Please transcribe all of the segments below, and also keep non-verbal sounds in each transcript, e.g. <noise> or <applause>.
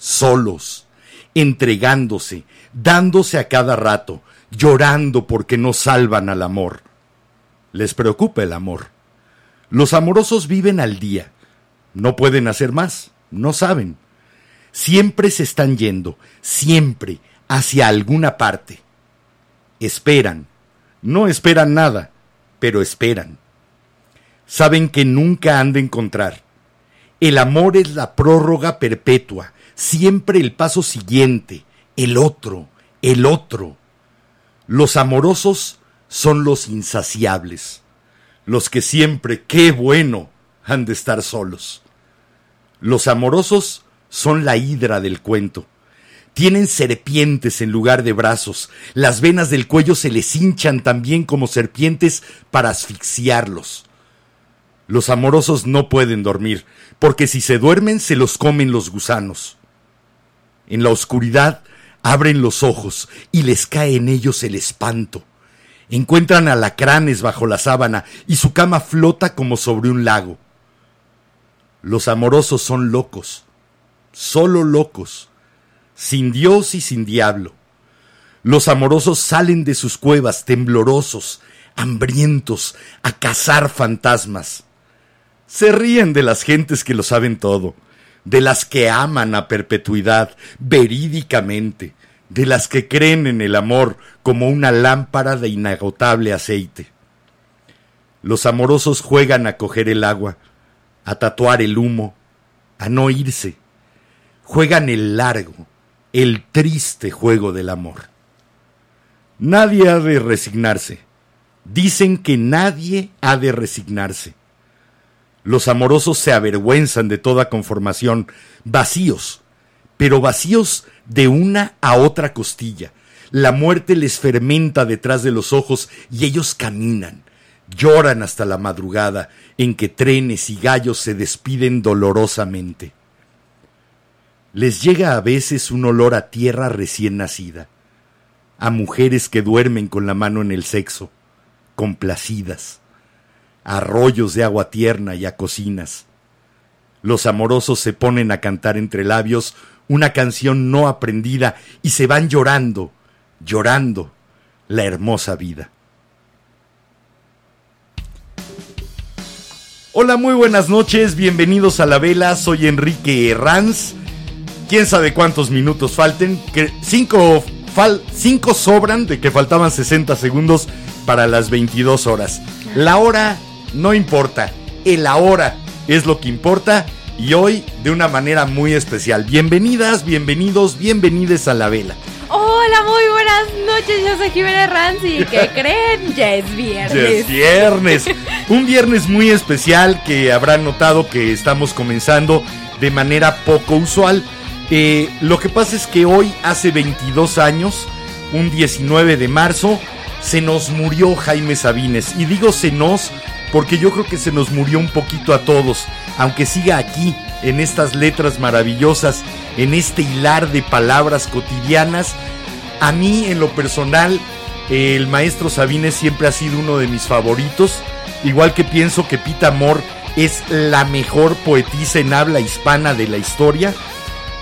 solos, entregándose, dándose a cada rato, llorando porque no salvan al amor. Les preocupa el amor. Los amorosos viven al día. No pueden hacer más, no saben. Siempre se están yendo, siempre, hacia alguna parte. Esperan. No esperan nada, pero esperan. Saben que nunca han de encontrar. El amor es la prórroga perpetua, siempre el paso siguiente, el otro, el otro. Los amorosos son los insaciables, los que siempre, qué bueno, han de estar solos. Los amorosos son la hidra del cuento. Tienen serpientes en lugar de brazos, las venas del cuello se les hinchan también como serpientes para asfixiarlos. Los amorosos no pueden dormir, porque si se duermen se los comen los gusanos. En la oscuridad abren los ojos y les cae en ellos el espanto. Encuentran alacranes bajo la sábana y su cama flota como sobre un lago. Los amorosos son locos, solo locos, sin Dios y sin diablo. Los amorosos salen de sus cuevas temblorosos, hambrientos, a cazar fantasmas. Se ríen de las gentes que lo saben todo de las que aman a perpetuidad, verídicamente, de las que creen en el amor como una lámpara de inagotable aceite. Los amorosos juegan a coger el agua, a tatuar el humo, a no irse. Juegan el largo, el triste juego del amor. Nadie ha de resignarse. Dicen que nadie ha de resignarse. Los amorosos se avergüenzan de toda conformación, vacíos, pero vacíos de una a otra costilla. La muerte les fermenta detrás de los ojos y ellos caminan, lloran hasta la madrugada en que trenes y gallos se despiden dolorosamente. Les llega a veces un olor a tierra recién nacida, a mujeres que duermen con la mano en el sexo, complacidas arroyos de agua tierna y a cocinas. Los amorosos se ponen a cantar entre labios una canción no aprendida y se van llorando, llorando la hermosa vida. Hola, muy buenas noches, bienvenidos a la vela, soy Enrique Herranz. Quién sabe cuántos minutos falten, que cinco, cinco sobran de que faltaban 60 segundos para las 22 horas. La hora no importa, el ahora es lo que importa y hoy de una manera muy especial. Bienvenidas, bienvenidos, bienvenides a la vela. Hola, muy buenas noches, yo soy Jimena Ranzi. ¿Qué <laughs> creen? Ya es viernes. Ya es viernes. Un viernes muy especial que habrán notado que estamos comenzando de manera poco usual. Eh, lo que pasa es que hoy, hace 22 años, un 19 de marzo, se nos murió Jaime Sabines. Y digo se nos porque yo creo que se nos murió un poquito a todos, aunque siga aquí, en estas letras maravillosas, en este hilar de palabras cotidianas. A mí, en lo personal, el maestro Sabines siempre ha sido uno de mis favoritos. igual que pienso que Pita Amor es la mejor poetisa en habla hispana de la historia.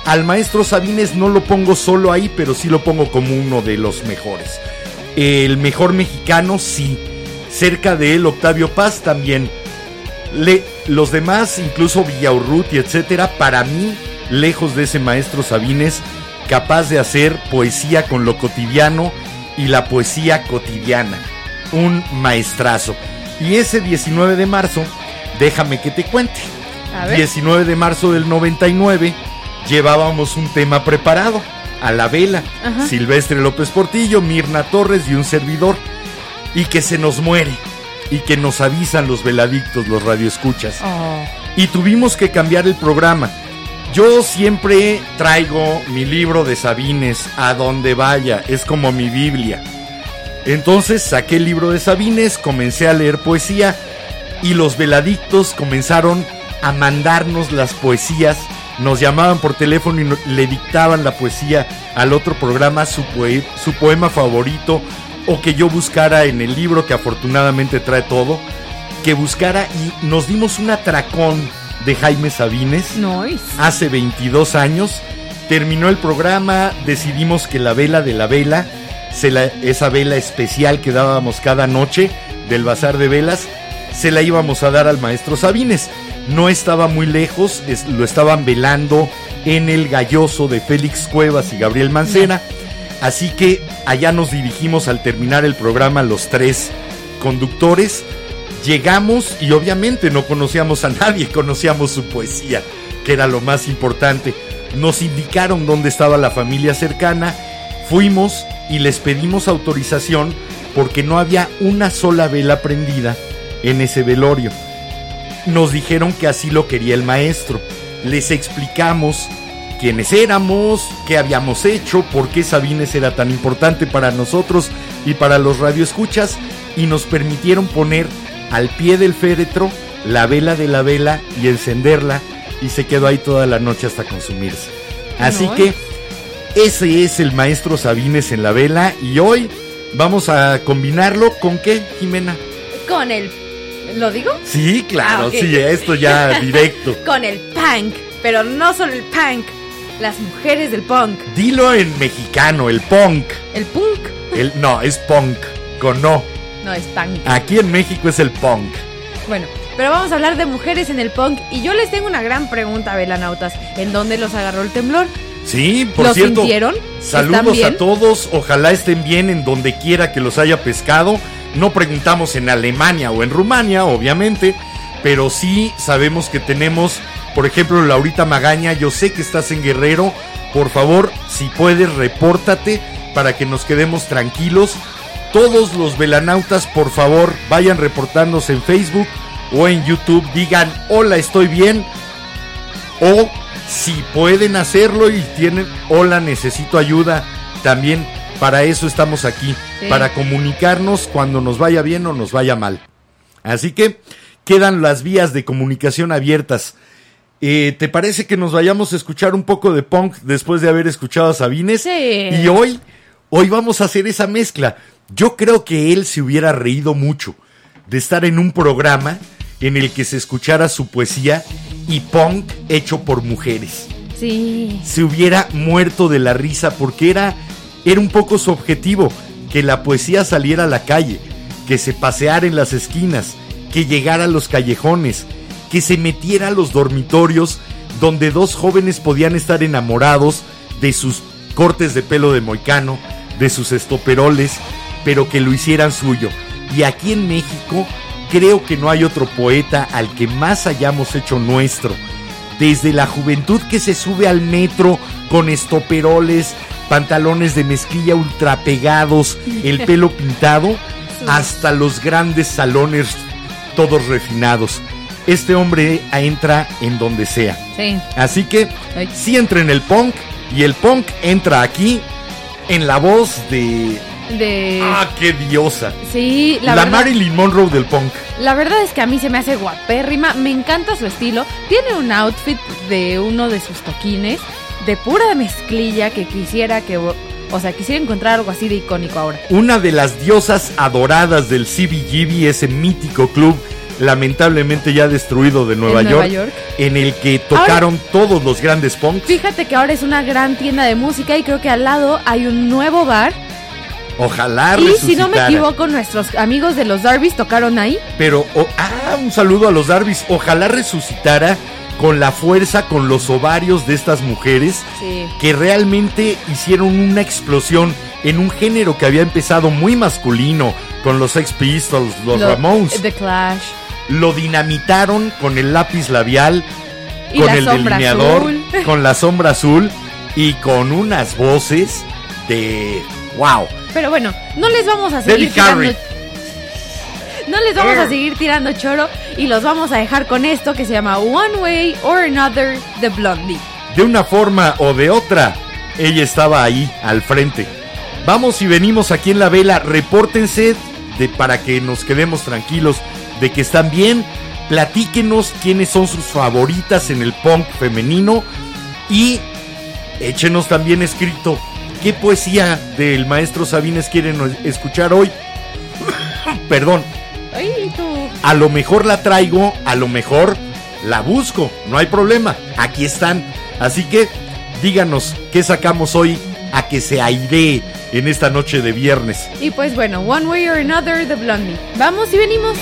Al maestro Sabines no lo pongo solo ahí, pero sí lo pongo como uno de los mejores. El mejor mexicano, sí. Cerca de él, Octavio Paz también. Le, los demás, incluso Villaurruti, etcétera, para mí, lejos de ese maestro Sabines, capaz de hacer poesía con lo cotidiano y la poesía cotidiana. Un maestrazo. Y ese 19 de marzo, déjame que te cuente. 19 de marzo del 99, llevábamos un tema preparado. A la vela, Silvestre López Portillo, Mirna Torres y un servidor. Y que se nos muere. Y que nos avisan los veladictos, los radioescuchas. Oh. Y tuvimos que cambiar el programa. Yo siempre traigo mi libro de Sabines a donde vaya, es como mi Biblia. Entonces saqué el libro de Sabines, comencé a leer poesía y los veladictos comenzaron a mandarnos las poesías. Nos llamaban por teléfono y le dictaban la poesía al otro programa, su, su poema favorito o que yo buscara en el libro que afortunadamente trae todo, que buscara y nos dimos un atracón de Jaime Sabines hace 22 años. Terminó el programa, decidimos que la vela de la vela, esa vela especial que dábamos cada noche del bazar de velas, se la íbamos a dar al maestro Sabines. No estaba muy lejos, lo estaban velando en el galloso de Félix Cuevas y Gabriel Mancena. Así que allá nos dirigimos al terminar el programa los tres conductores llegamos y obviamente no conocíamos a nadie, <laughs> conocíamos su poesía, que era lo más importante. Nos indicaron dónde estaba la familia cercana, fuimos y les pedimos autorización porque no había una sola vela prendida en ese velorio. Nos dijeron que así lo quería el maestro. Les explicamos quiénes éramos, qué habíamos hecho, por qué Sabines era tan importante para nosotros y para los radioescuchas y nos permitieron poner al pie del féretro la vela de la vela y encenderla y se quedó ahí toda la noche hasta consumirse. Así que ese es el maestro Sabines en la vela y hoy vamos a combinarlo con qué, Jimena? Con el ¿Lo digo? Sí, claro, ah, sí, esto ya <laughs> directo. con el punk, pero no solo el punk, las mujeres del punk. Dilo en mexicano, el punk. ¿El punk? El, no, es punk, con no. No, es punk. Aquí en México es el punk. Bueno, pero vamos a hablar de mujeres en el punk y yo les tengo una gran pregunta, velanautas. ¿En dónde los agarró el temblor? Sí, por ¿Los cierto. sintieron? Saludos a todos, ojalá estén bien en donde quiera que los haya pescado. No preguntamos en Alemania o en Rumania, obviamente, pero sí sabemos que tenemos, por ejemplo, Laurita Magaña, yo sé que estás en Guerrero, por favor, si puedes, repórtate para que nos quedemos tranquilos. Todos los velanautas, por favor, vayan reportándose en Facebook o en YouTube. Digan, hola, estoy bien. O si pueden hacerlo y tienen, hola, necesito ayuda. También para eso estamos aquí. Para comunicarnos cuando nos vaya bien o nos vaya mal. Así que quedan las vías de comunicación abiertas. Eh, ¿Te parece que nos vayamos a escuchar un poco de punk después de haber escuchado a Sabines? Sí. Y hoy, hoy vamos a hacer esa mezcla. Yo creo que él se hubiera reído mucho de estar en un programa en el que se escuchara su poesía y punk hecho por mujeres. Sí. Se hubiera muerto de la risa porque era, era un poco su objetivo, que la poesía saliera a la calle, que se paseara en las esquinas, que llegara a los callejones, que se metiera a los dormitorios donde dos jóvenes podían estar enamorados de sus cortes de pelo de moicano, de sus estoperoles, pero que lo hicieran suyo. Y aquí en México creo que no hay otro poeta al que más hayamos hecho nuestro. Desde la juventud que se sube al metro con estoperoles, pantalones de mezclilla ultra pegados, el <laughs> pelo pintado, hasta los grandes salones todos refinados. Este hombre entra en donde sea. Así que sí entra en el punk y el punk entra aquí en la voz de de... Ah, qué diosa. Sí, la, Marilyn Monroe del punk. La verdad es que a mí se me hace guapérrima, me encanta su estilo. Tiene un outfit de uno de sus toquines de pura mezclilla que quisiera que O sea, quisiera encontrar algo así de icónico ahora. Una de las diosas adoradas del CBGB, ese mítico club lamentablemente ya destruido de Nueva, En York, Nueva York. en el que tocaron todos los grandes punks. Fíjate que ahora es una gran tienda de música y creo que al lado hay un nuevo bar. Ojalá Y si no me equivoco, nuestros amigos de los Darbys tocaron ahí. Pero, oh, ah, un saludo a los Darbys. Ojalá resucitara con la fuerza, con los ovarios de estas mujeres Sí. que realmente hicieron una explosión en un género que había empezado muy masculino con los Sex Pistols, los Lo- Ramones. The Clash. Lo dinamitaron con el lápiz labial, Y con el delineador, azul. <laughs> con la sombra azul y con unas voces de wow. Pero bueno, no les vamos a seguir tirando. <laughs> No les vamos a seguir tirando choro y los vamos a dejar con esto que se llama One Way or Another de Blondie. De una forma o de otra, ella estaba ahí al frente. Vamos y venimos aquí en la vela, repórtense de, para que nos quedemos tranquilos de que están bien. Platíquenos quiénes son sus favoritas en el punk femenino y échenos también escrito qué poesía del maestro Sabines quieren escuchar hoy. <coughs> Perdón, a lo mejor la traigo, a lo mejor la busco, no hay problema, aquí están. Así que díganos qué sacamos hoy a que se airee en esta noche de viernes. Y pues bueno, One Way or Another de Blondie. Vamos y venimos.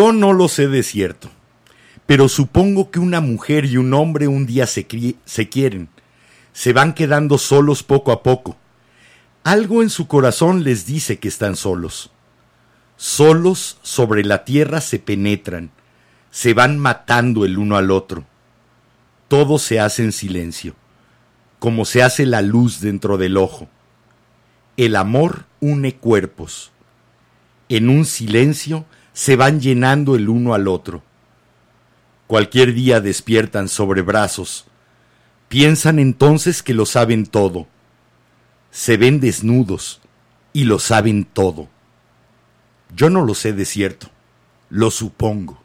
Yo no lo sé de cierto, pero supongo que una mujer y un hombre un día se, se quieren, se van quedando solos poco a poco. Algo en su corazón les dice que están solos. Solos sobre la tierra se penetran, se van matando el uno al otro. Todo se hace en silencio, como se hace la luz dentro del ojo. El amor une cuerpos. En un silencio se van llenando el uno al otro. Cualquier día despiertan sobre brazos. Piensan entonces que lo saben todo. Se ven desnudos y lo saben todo. Yo no lo sé de cierto, lo supongo.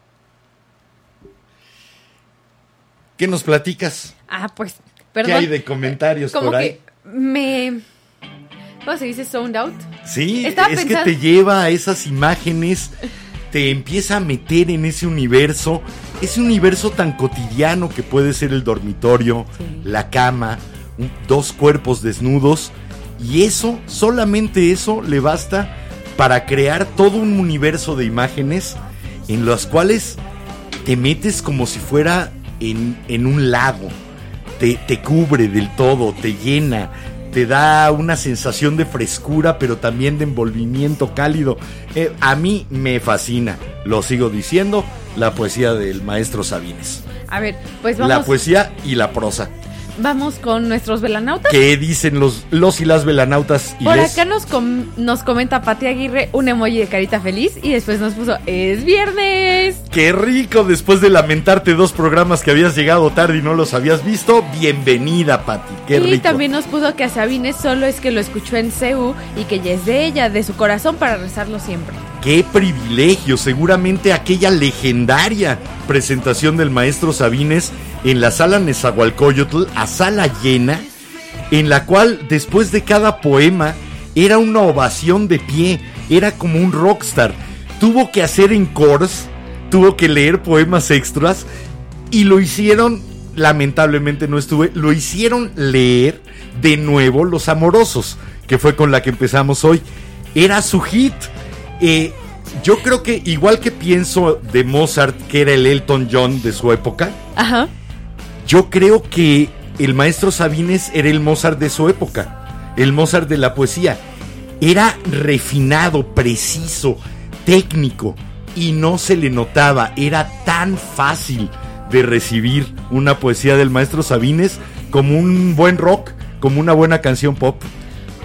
¿Qué nos platicas? Ah, pues, ¿Qué perdón. hay de comentarios Como por ahí? que me... ¿Cómo se dice? Zoned out. Sí, Estaba es pensando- que te lleva a esas imágenes, te empieza a meter en ese universo, ese universo tan cotidiano que puede ser el dormitorio, Sí. la cama, un- dos cuerpos desnudos, y eso, solamente eso le basta para crear todo un universo de imágenes en las cuales te metes como si fuera en, en un lago, te, te cubre del todo, te llena, te da una sensación de frescura, pero también de envolvimiento cálido. Eh, a mí me fascina, lo sigo diciendo, la poesía del maestro Sabines. A ver, pues La vamos, poesía y la prosa. Vamos con nuestros velanautas. ¿Qué dicen los, los y las velanautas? Y Por les? acá nos, com- nos comenta Pati Aguirre un emoji de carita feliz y después nos puso, es viernes. Qué rico, después de lamentarte dos programas que habías llegado tarde y no los habías visto. Bienvenida, Pati. Qué y rico. también nos puso que a Sabines solo es que lo escuchó en CEU y que ya es de ella, de su corazón para rezarlo siempre. Qué privilegio, seguramente aquella legendaria presentación del maestro Sabines en la sala Nezahualcóyotl a sala llena, en la cual después de cada poema era una ovación de pie, era como un rockstar. Tuvo que hacer encores, tuvo que leer poemas extras y lo hicieron, lamentablemente no estuve, lo hicieron leer de nuevo Los Amorosos, que fue con la que empezamos hoy. Era su hit. Eh, yo creo que igual que pienso de Mozart, que era el Elton John de su época, Ajá. yo creo que el maestro Sabines era el Mozart de su época, el Mozart de la poesía. Era refinado, preciso, técnico y no se le notaba, era tan fácil de recibir una poesía del maestro Sabines como un buen rock, como una buena canción pop.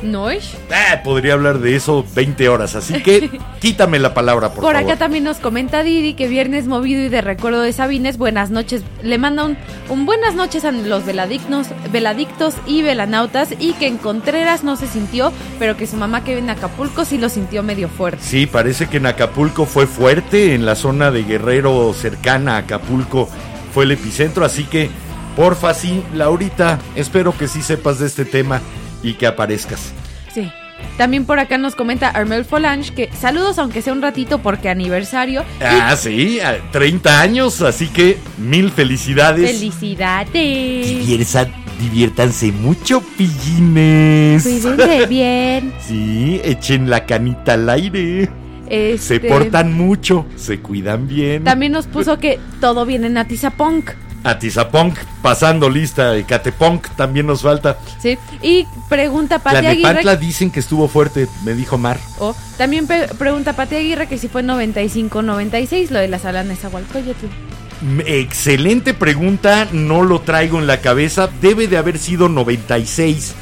¿No es? Ah, podría hablar de eso 20 horas, así que <laughs> quítame la palabra, por, Por, favor. acá también nos comenta Didi que viernes movido y de recuerdo de Sabines, buenas noches. Le manda un, un buenas noches a los veladictos, veladictos y velanautas y que en Contreras no se sintió, pero que su mamá que vive en Acapulco sí lo sintió medio fuerte. Sí, parece que en Acapulco fue fuerte, en la zona de Guerrero cercana a Acapulco fue el epicentro, así que porfa, sí, Laurita, espero que sí sepas de este tema y que aparezcas. Sí. También por acá nos comenta Armel Folange que saludos aunque sea un ratito porque aniversario. y Ah, sí, a 30 años, así que mil felicidades. felicidades. Diviértanse mucho, pillines. Cuídense <laughs> bien. Sí, echen la canita al aire. Se Este, portan mucho, se cuidan bien. También nos puso que todo viene en Atizapunk. Atizapunk, pasando lista, Ecatepunk también nos falta. Sí. Y pregunta Pati Aguirre. dicen que estuvo fuerte, me dijo Mar. Oh, también pregunta Pati Aguirre que si fue 95-96 lo de la sala Nezahualcóyotl. M- Excelente pregunta, no lo traigo en la cabeza. Debe de haber sido 96,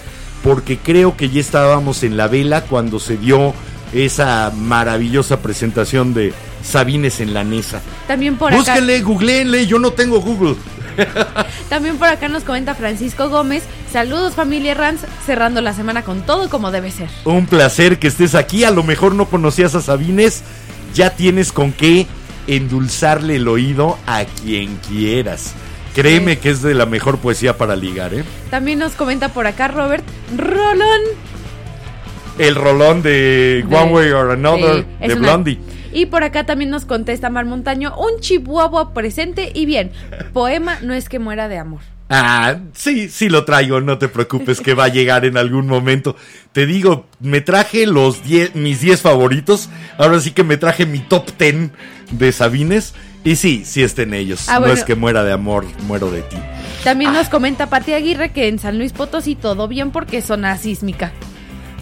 porque creo que ya estábamos en la vela cuando se dio esa maravillosa presentación de Sabines en la Nesa. También por acá. Búsquenle, googleenle, yo no tengo Google. <laughs> También por acá nos comenta Francisco Gómez. Saludos familia Rans, cerrando la semana con todo como debe ser. Un placer que estés aquí. A lo mejor no conocías a Sabines. Ya tienes con qué endulzarle el oído a quien quieras. Créeme Sí. que es de la mejor poesía para ligar, ¿eh? También nos comenta por acá Robert Rolón. El rolón de, De- One Way or Another de una- Blondie. Y por acá también nos contesta Mar Montaño, un chihuahua presente y bien. Poema no es que muera de amor. Ah, sí, sí lo traigo, no te preocupes que va a llegar en algún momento. Te digo, me traje los 10, mis 10 favoritos, ahora sí que me traje mi top 10 de Sabines. Y sí, sí está en ellos. Ah, no es que muera de amor, muero de ti. También Ah. nos comenta Pati Aguirre que en San Luis Potosí todo bien porque es zona sísmica.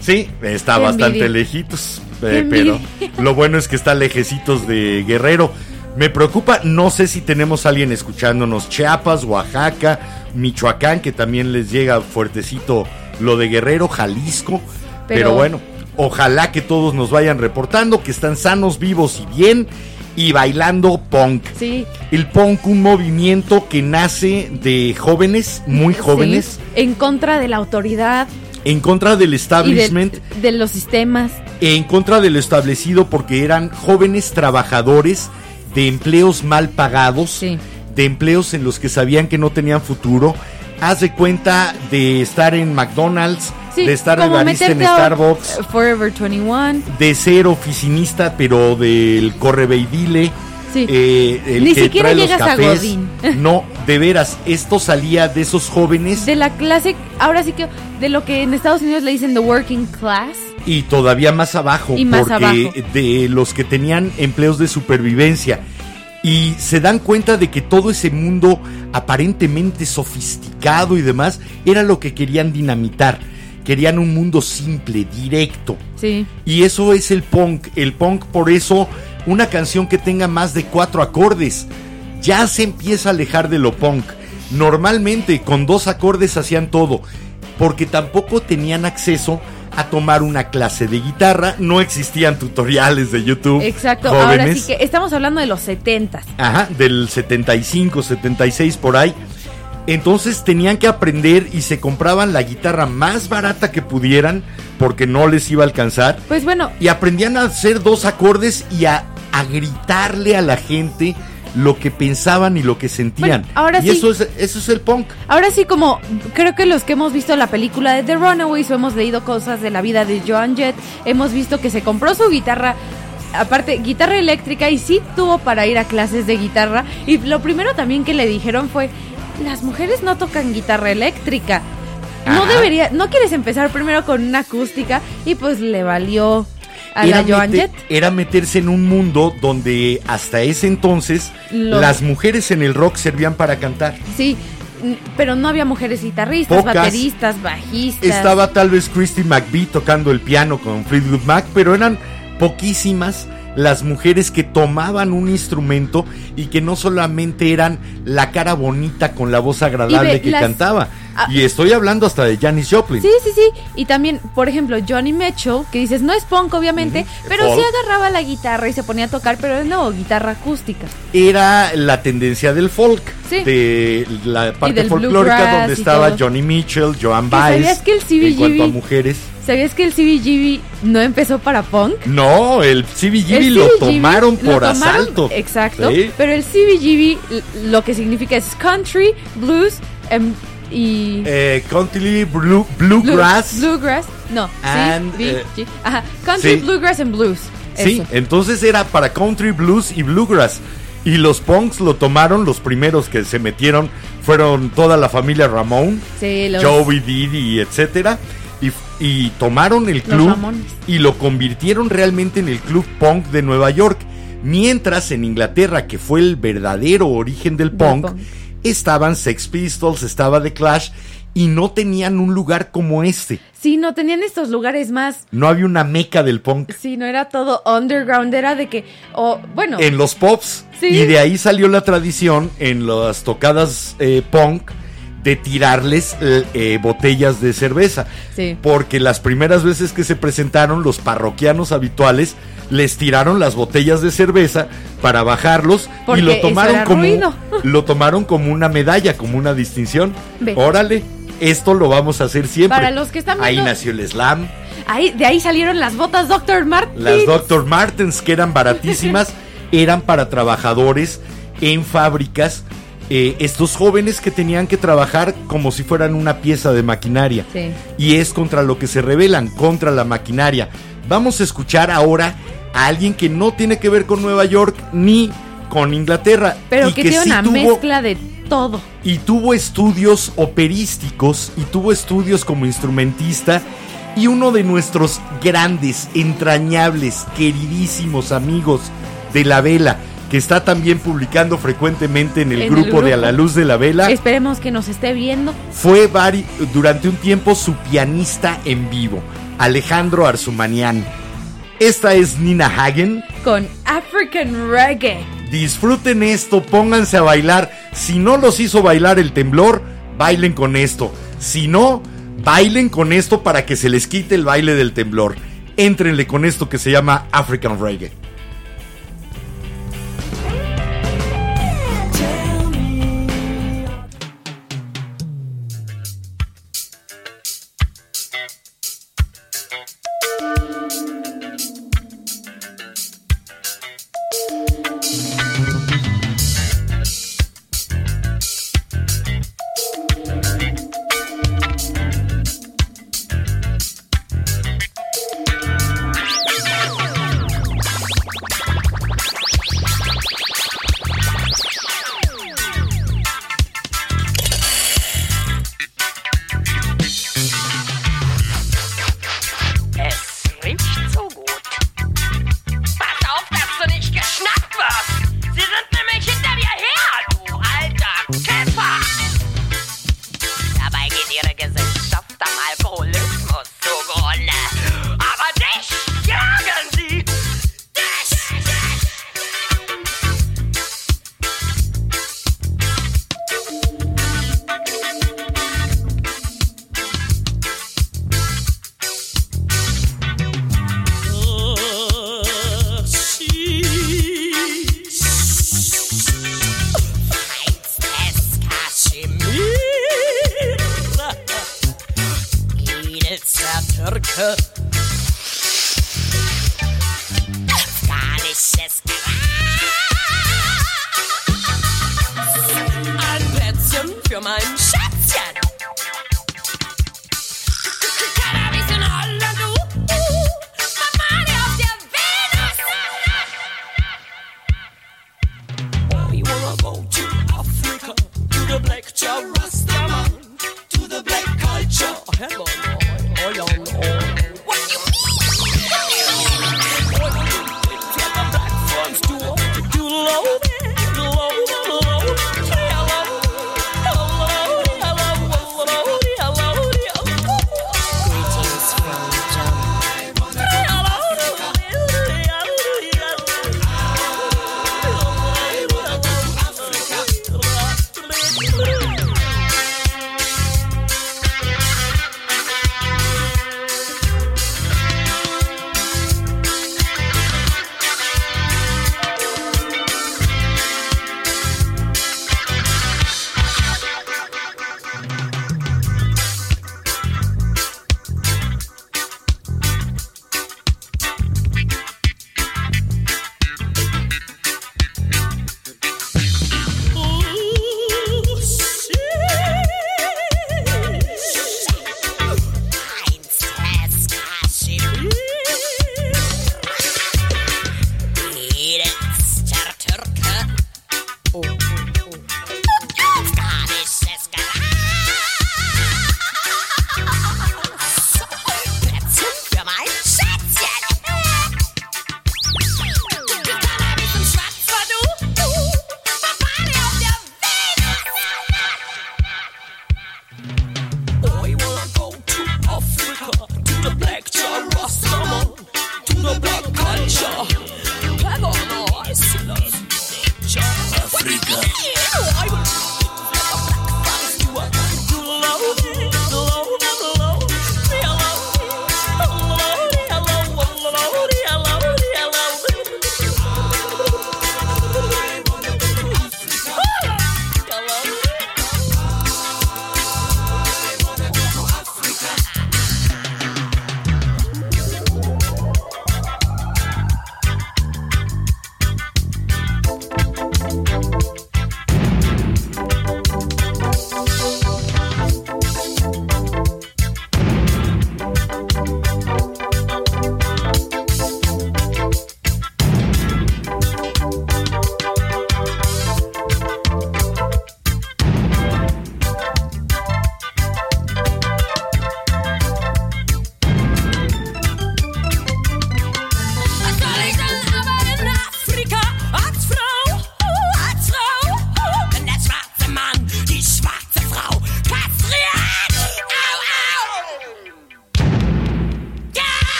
Sí, está Qué bastante envidia. lejitos, eh, pero <laughs> lo bueno es que está lejecitos de Guerrero. Me preocupa, no sé si tenemos a alguien escuchándonos, Chiapas, Oaxaca, Michoacán, que también les llega fuertecito lo de Guerrero, Jalisco, pero, Pero- bueno, ojalá que todos nos vayan reportando que están sanos, vivos y bien y bailando punk. Sí. El punk, un movimiento que nace de jóvenes, muy jóvenes, Sí, en contra de la autoridad en contra del y establishment. de, de los sistemas. en contra de lo establecido porque eran jóvenes trabajadores de empleos mal pagados, Sí. de empleos en los que sabían que no tenían futuro. Haz de cuenta de estar en McDonald's, Sí, de estar de barista en Starbucks, Forever 21. de ser oficinista pero del correveidile. Sí. eh, el Ni que siquiera trae los llegas a. Godín. <laughs> No, de veras, esto salía de esos jóvenes De la clase, ahora sí que de lo que en Estados Unidos le dicen the working class. y todavía más abajo, Y más porque abajo. de los que tenían empleos de supervivencia. Y se dan cuenta de que todo ese mundo aparentemente sofisticado y demás era lo que querían dinamitar. Querían un mundo simple, directo. Sí. Y eso es el punk. El punk, por eso, una canción que tenga más de cuatro acordes, ya se empieza a alejar de lo punk. Normalmente con dos acordes hacían todo, porque tampoco tenían acceso a tomar una clase de guitarra, no existían tutoriales de YouTube. Exacto. Ahora jóvenes. sí que estamos hablando de los 70 Ajá, del 75, 76 por ahí. Entonces tenían que aprender y se compraban la guitarra más barata que pudieran porque no les iba a alcanzar. Pues bueno, Y aprendían a hacer dos acordes y a, a gritarle a la gente lo que pensaban y lo que sentían. Bueno, ahora y sí. eso es, eso es el punk. ahora sí como creo que los que hemos visto la película de The Runaways o hemos leído cosas de la vida de Joan Jett, hemos visto que se compró su guitarra aparte guitarra eléctrica y sí tuvo para ir a clases de guitarra y lo primero también que le dijeron fue las mujeres no tocan guitarra eléctrica. No debería, no quieres empezar primero con una acústica y pues le valió a la Joan mete- Jett. era meterse en un mundo donde hasta ese entonces Lo- las mujeres en el rock servían para cantar. Sí, pero no había mujeres guitarristas, Pocas. bateristas, bajistas. Estaba tal vez Christy McVie tocando el piano con Fleetwood Mac, pero eran poquísimas las mujeres que tomaban un instrumento y que no solamente eran la cara bonita con la voz agradable que las- cantaba. Ah. y estoy hablando hasta de Janis Joplin. Sí, sí, sí. Y también, por ejemplo, Johnny Mitchell, que dices, no es punk, obviamente, pero sí agarraba la guitarra y se ponía a tocar, pero no, guitarra acústica. Era la tendencia del folk, Sí. de la parte folclórica donde estaba. Johnny Mitchell, Joan ¿Que Baez. sabías que el en cuanto a CBGB mujeres. ¿Sabías que el CBGB no empezó para punk? No, el CBGB El lo CBGB tomaron lo por tomaron- asalto. Exacto. Sí. Pero el CBGB lo que significa es country, blues em, y... Eh, country, blue- Blue- bluegrass. Bluegrass. No. And, CBG. Ajá. Country, sí. bluegrass and blues. Sí, Eso. entonces era para country, blues y bluegrass. Y los punks lo tomaron, los primeros que se metieron fueron toda la familia Ramón, Sí, los- Joey, Didi, etcétera. Y, y tomaron el club y lo convirtieron realmente en el club punk de Nueva York. Mientras en Inglaterra, que fue el verdadero origen del Del punk, punk. Estaban Sex Pistols, estaba The Clash y no tenían un lugar como este. Sí, no tenían estos lugares más. No había una meca del punk. Sí, no era todo underground, era de que. O, bueno. en los pops. Sí. Y de ahí salió la tradición en las tocadas eh, punk de tirarles eh, eh, botellas de cerveza. Sí. Porque las primeras veces que se presentaron, los parroquianos habituales les tiraron las botellas de cerveza para bajarlos Porque y lo tomaron como ruido. <laughs> lo tomaron como una medalla, como una distinción. Ve. Órale, esto lo vamos a hacer siempre. Para los que están ahí viendo- nació el slam. Ahí, de ahí salieron las botas Dr. Martens. Las Dr. Martens, que eran baratísimas, <laughs> eran para trabajadores en fábricas. Eh, estos jóvenes que tenían que trabajar como si fueran una pieza de maquinaria. Sí. Y es contra lo que se rebelan, contra la maquinaria. Vamos a escuchar ahora a alguien que no tiene que ver con Nueva York ni con Inglaterra. Pero y que, tiene sí una tuvo- mezcla de todo. y tuvo estudios operísticos y tuvo estudios como instrumentista y uno de nuestros grandes, entrañables, queridísimos amigos de la vela, que está también publicando frecuentemente en el, En el grupo, de A grupo. la Luz de la Vela. Esperemos que nos esté viendo. Fue durante un tiempo su pianista en vivo, Alejandro Arzumanian. Esta es Nina Hagen. Con African Reggae. Disfruten esto, pónganse a bailar. Si no los hizo bailar el temblor, bailen con esto. Si no, bailen con esto para que se les quite el baile del temblor. Éntrenle con esto que se llama African Reggae.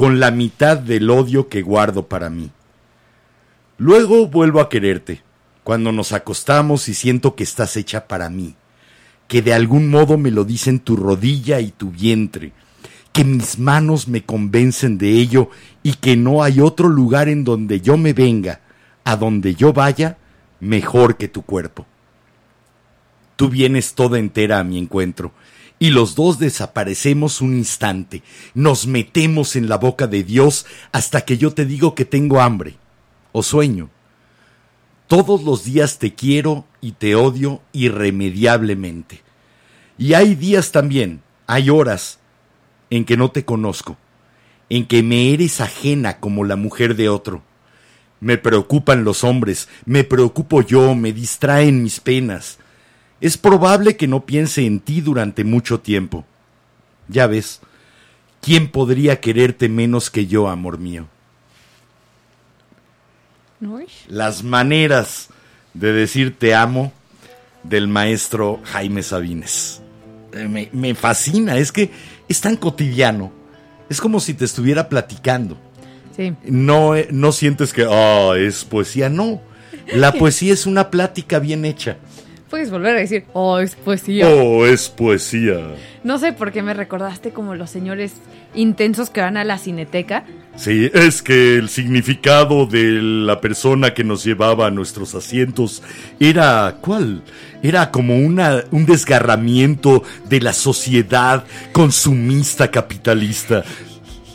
con la mitad del odio que guardo para mí. Luego vuelvo a quererte, cuando nos acostamos y siento que estás hecha para mí, que de algún modo me lo dicen tu rodilla y tu vientre, que mis manos me convencen de ello y que no hay otro lugar en donde yo me venga, a donde yo vaya, mejor que tu cuerpo. Tú vienes toda entera a mi encuentro, y los dos desaparecemos un instante, nos metemos en la boca de Dios hasta que yo te digo que tengo hambre o sueño. Todos los días te quiero y te odio irremediablemente. Y hay días también, hay horas, en que no te conozco, en que me eres ajena como la mujer de otro. Me preocupan los hombres, me preocupo yo, me distraen mis penas. Es probable que no piense en ti durante mucho tiempo. Ya ves, ¿quién podría quererte menos que yo, amor mío? Las maneras de decir te amo del maestro Jaime Sabines. Eh, Me, me fascina, es que es tan cotidiano. Es como si te estuviera platicando. Sí. No, eh, no sientes que, ah, es poesía. No, la <laughs> poesía es una plática bien hecha. Puedes volver a decir, oh, es poesía. Oh, es poesía. No sé por qué me recordaste como los señores intensos que van a la cineteca. Sí, es que el significado de la persona que nos llevaba a nuestros asientos era, ¿cuál? Era como una, un desgarramiento de la sociedad consumista capitalista.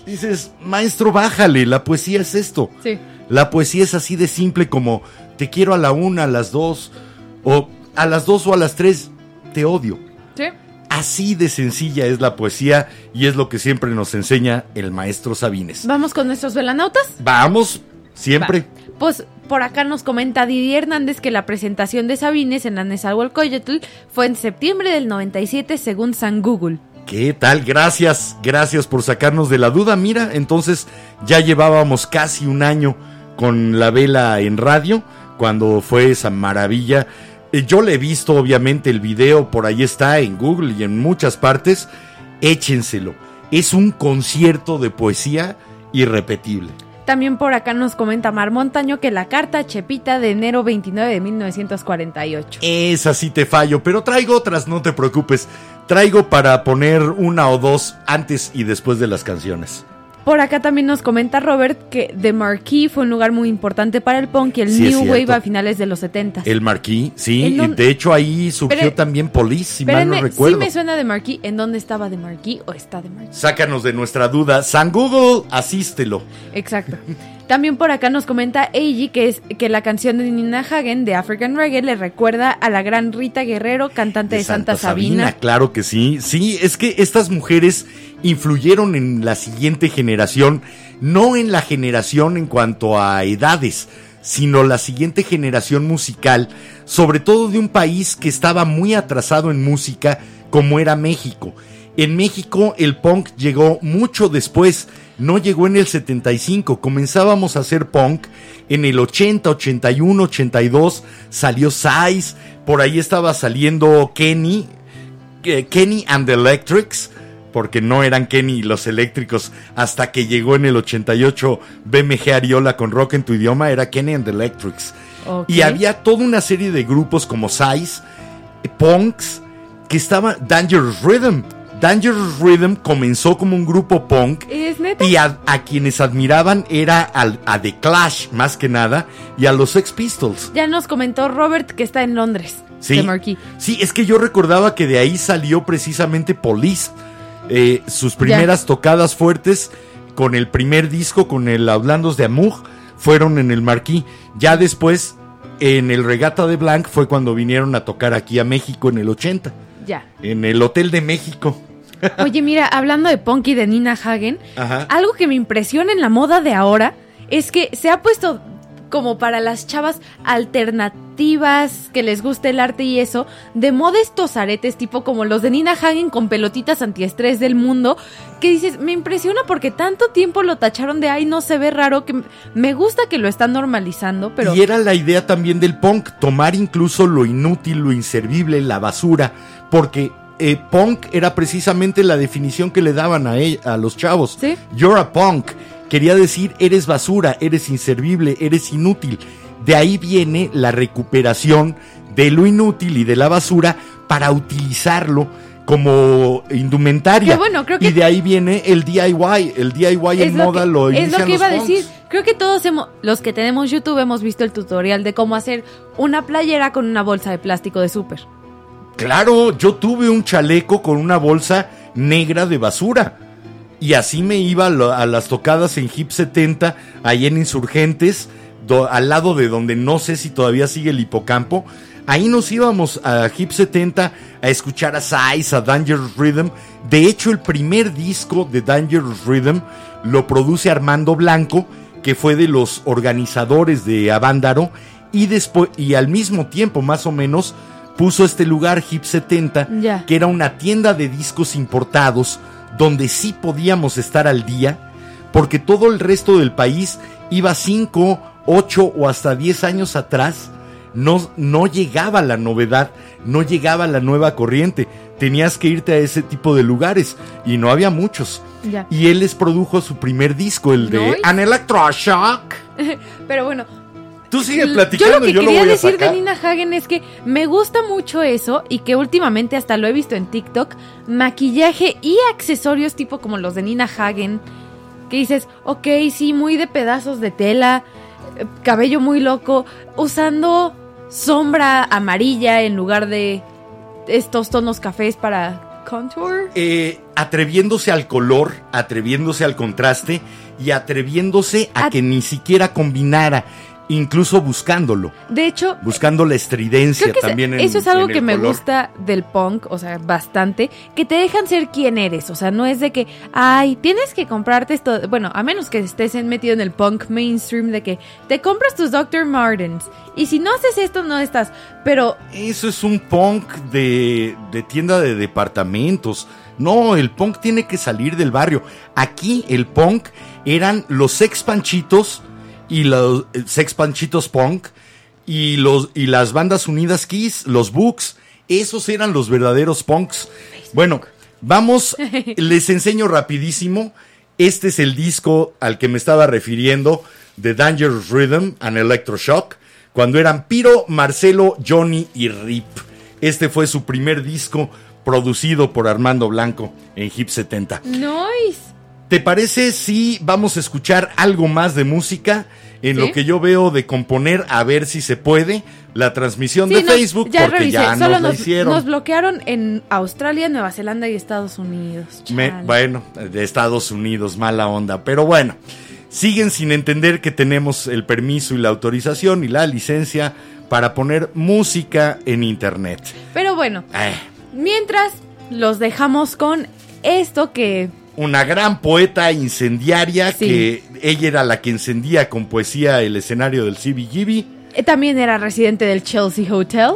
Dices, maestro, bájale, la poesía es esto. Sí. La poesía es así de simple como te quiero a la una, a las dos, o a las dos o a las tres, te odio. Sí. Así de sencilla es la poesía y es lo que siempre nos enseña el maestro Sabines. Vamos con nuestros velanautas. Vamos, siempre. Va. Pues por acá nos comenta Didier Hernández que la presentación de Sabines en la Nezahualcóyotl fue en septiembre del 97 según San Google. ¿Qué tal? Gracias, gracias por sacarnos de la duda. Mira, entonces ya llevábamos casi un año con la vela en radio cuando fue esa maravilla. Eh, Yo le he visto, obviamente, el video, por ahí está en Google y en muchas partes. Échenselo. Es un concierto de poesía irrepetible. También por acá nos comenta Mar Montaño que la carta Chepita de enero 29 de 1948. Esa sí te fallo, pero traigo otras, no te preocupes. Traigo para poner una o dos antes y después de las canciones. Por acá también nos comenta Robert que The Marquee fue un lugar muy importante para el punk y el Sí, New. Wave a finales de los 70. El Marquis, sí, ¿En y de hecho ahí surgió Pero- también Police, si mal no recuerdo. sí me suena The Marquee. ¿En dónde estaba The Marquee o está The Marquee? Sácanos de nuestra duda. San Google, asístelo. Exacto. También por acá nos comenta Eiji que es que la canción de Nina Hagen de African Reggae le recuerda a la gran Rita Guerrero, cantante de, Santa, Sabina. Claro que sí. Sí, es que estas mujeres influyeron en la siguiente generación, no en la generación en cuanto a edades, sino la siguiente generación musical, sobre todo de un país que estaba muy atrasado en música como era México. En México el punk llegó mucho después, no llegó en el 75, comenzábamos a hacer punk en el 80, 81, 82, salió Size, por ahí estaba saliendo Kenny, que- Kenny and the Electrics, porque no eran Kenny y los eléctricos hasta que llegó en el 88 BMG Ariola con rock en tu idioma, era Kenny and the Electrics. Y había toda una serie de grupos como Size, Punks, que estaba Dangerous Rhythm. Dangerous Rhythm comenzó como un grupo punk ¿Es neta? y a, a quienes admiraban era al- a The Clash más que nada y a los Sex Pistols. Ya nos comentó Robert que está en Londres. Sí, sí, es que yo recordaba que de ahí salió precisamente Police. Eh, sus primeras tocadas fuertes con el primer disco, con el Hablandos de Amour, fueron en el Marquis. Ya después, en el Regata de Blanc, fue cuando vinieron a tocar aquí a México en el 80, Ya. en el Hotel de México. <laughs> Oye, mira, hablando de punk y de Nina Hagen, Ajá. algo que me impresiona en la moda de ahora es que se ha puesto como para las chavas alternativas que les guste el arte y eso, de moda estos aretes tipo como los de Nina Hagen con pelotitas antiestrés del mundo, que dices, me impresiona porque tanto tiempo lo tacharon de ay, no se ve raro, que me gusta que lo están normalizando, pero Y era la idea también del punk, tomar incluso lo inútil, lo inservible, la basura, porque eh, punk era precisamente la definición que le daban a, ell- a los chavos. Sí. You're a punk. Quería decir, eres basura, eres inservible, eres inútil. De ahí viene la recuperación de lo inútil y de la basura para utilizarlo como indumentaria. Que bueno, creo que- y de ahí viene el DIY. El DIY en moda que, lo es lo que iba a decir. Creo que todos hemos, los que tenemos YouTube hemos visto el tutorial de cómo hacer una playera con una bolsa de plástico de súper. Claro, yo tuve un chaleco con una bolsa negra de basura. Y así me iba a, lo- a las tocadas en Hip 70, ahí en Insurgentes, do- al lado de donde no sé si todavía sigue el hipocampo. Ahí nos íbamos a Hip 70 a escuchar a Size, a Dangerous Rhythm. De hecho, el primer disco de Dangerous Rhythm lo produce Armando Blanco, que fue de los organizadores de Avándaro. Y, después, y al mismo tiempo, más o menos, puso este lugar Hip 70, Ya. que era una tienda de discos importados donde sí podíamos estar al día, porque todo el resto del país iba 5, 8 o hasta 10 años atrás, no, no llegaba la novedad, no llegaba la nueva corriente, tenías que irte a ese tipo de lugares y no había muchos. Ya. Y él les produjo su primer disco, el de. An Electroshock. <laughs> Pero bueno, Tú sigue Yo platicando, lo que yo lo quería voy a decir de. Nina Hagen es que me gusta mucho eso y que últimamente hasta lo he visto en TikTok, maquillaje y accesorios tipo como los de Nina Hagen, que dices, ok, sí, muy de pedazos de tela, cabello muy loco, usando sombra amarilla en lugar de estos tonos cafés para contour. eh, atreviéndose al color, atreviéndose al contraste y atreviéndose a At- que ni siquiera combinara, incluso buscándolo, De hecho, buscando la estridencia Creo que también en eso es algo que me color. gusta del punk, o sea, bastante, que te dejan ser quien eres, o sea, no es de que, ay, tienes que comprarte esto, bueno, a menos que estés metido en el punk mainstream de que te compras tus Dr. Martens y si no haces esto no estás, pero Eso es un punk de, de tienda de departamentos. No, el punk tiene que salir del barrio. Aquí el punk eran los sex panchitos y los eh, sex panchitos punk y los y las bandas unidas Kiss, los Books, esos eran los verdaderos punks. Bueno, vamos, <laughs> les enseño rapidísimo. Este es el disco al que me estaba refiriendo de Dangerous Rhythm and Electroshock, cuando eran Piro, Marcelo, Johnny y Rip. Este fue su primer disco producido por Armando Blanco en Hip 70. nice. ¿Te parece si vamos a escuchar algo más de música en Sí. lo que yo veo de componer a ver si se puede la transmisión Sí, de no, Facebook ya porque revisé, ya solo nos hicieron? nos bloquearon en Australia, Nueva Zelanda y Estados Unidos. Me- bueno, de Estados Unidos, mala onda. Pero bueno, siguen sin entender que tenemos el permiso y la autorización y la licencia para poner música en internet. Pero bueno, Eh, mientras los dejamos con esto que una gran poeta incendiaria Sí. que ella era la que encendía con poesía el escenario del CBGB. eh, también era residente del Chelsea Hotel.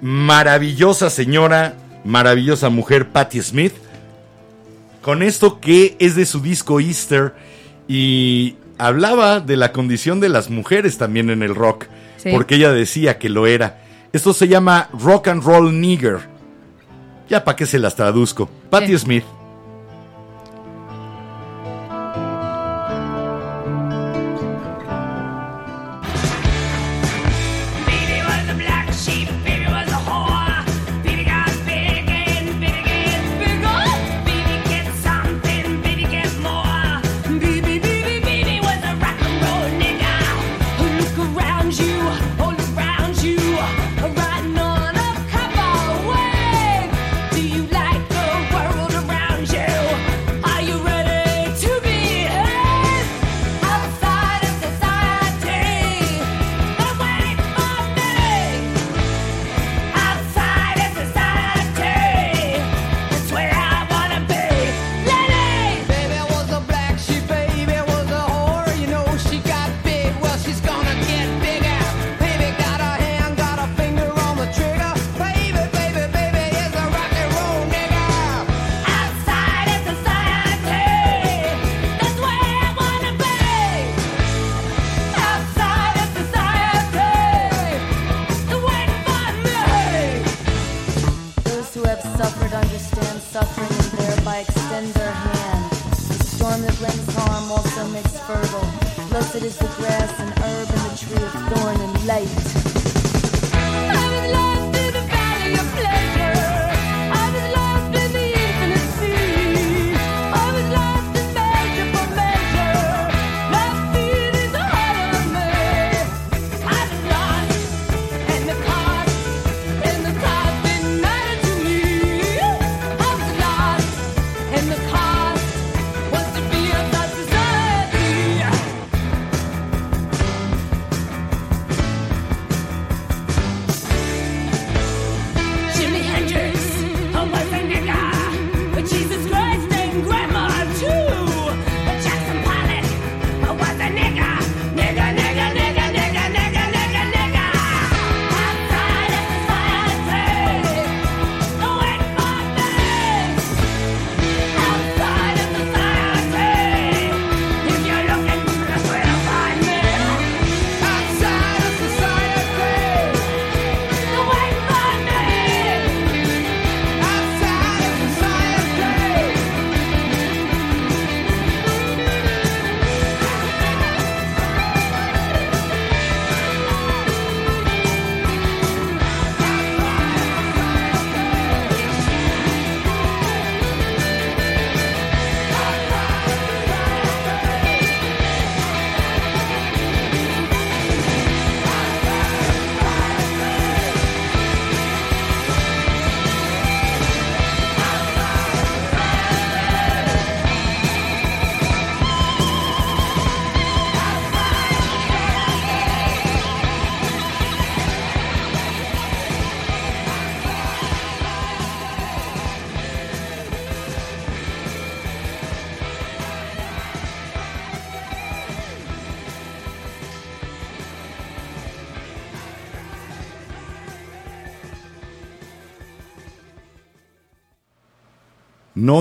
Maravillosa señora, maravillosa mujer Patti Smith. Con esto que es de su disco Easter y hablaba de la condición de las mujeres también en el rock, Sí. porque ella decía que lo era. Esto se llama Rock and Roll Nigger. Ya para qué se las traduzco. Patti Sí. Smith.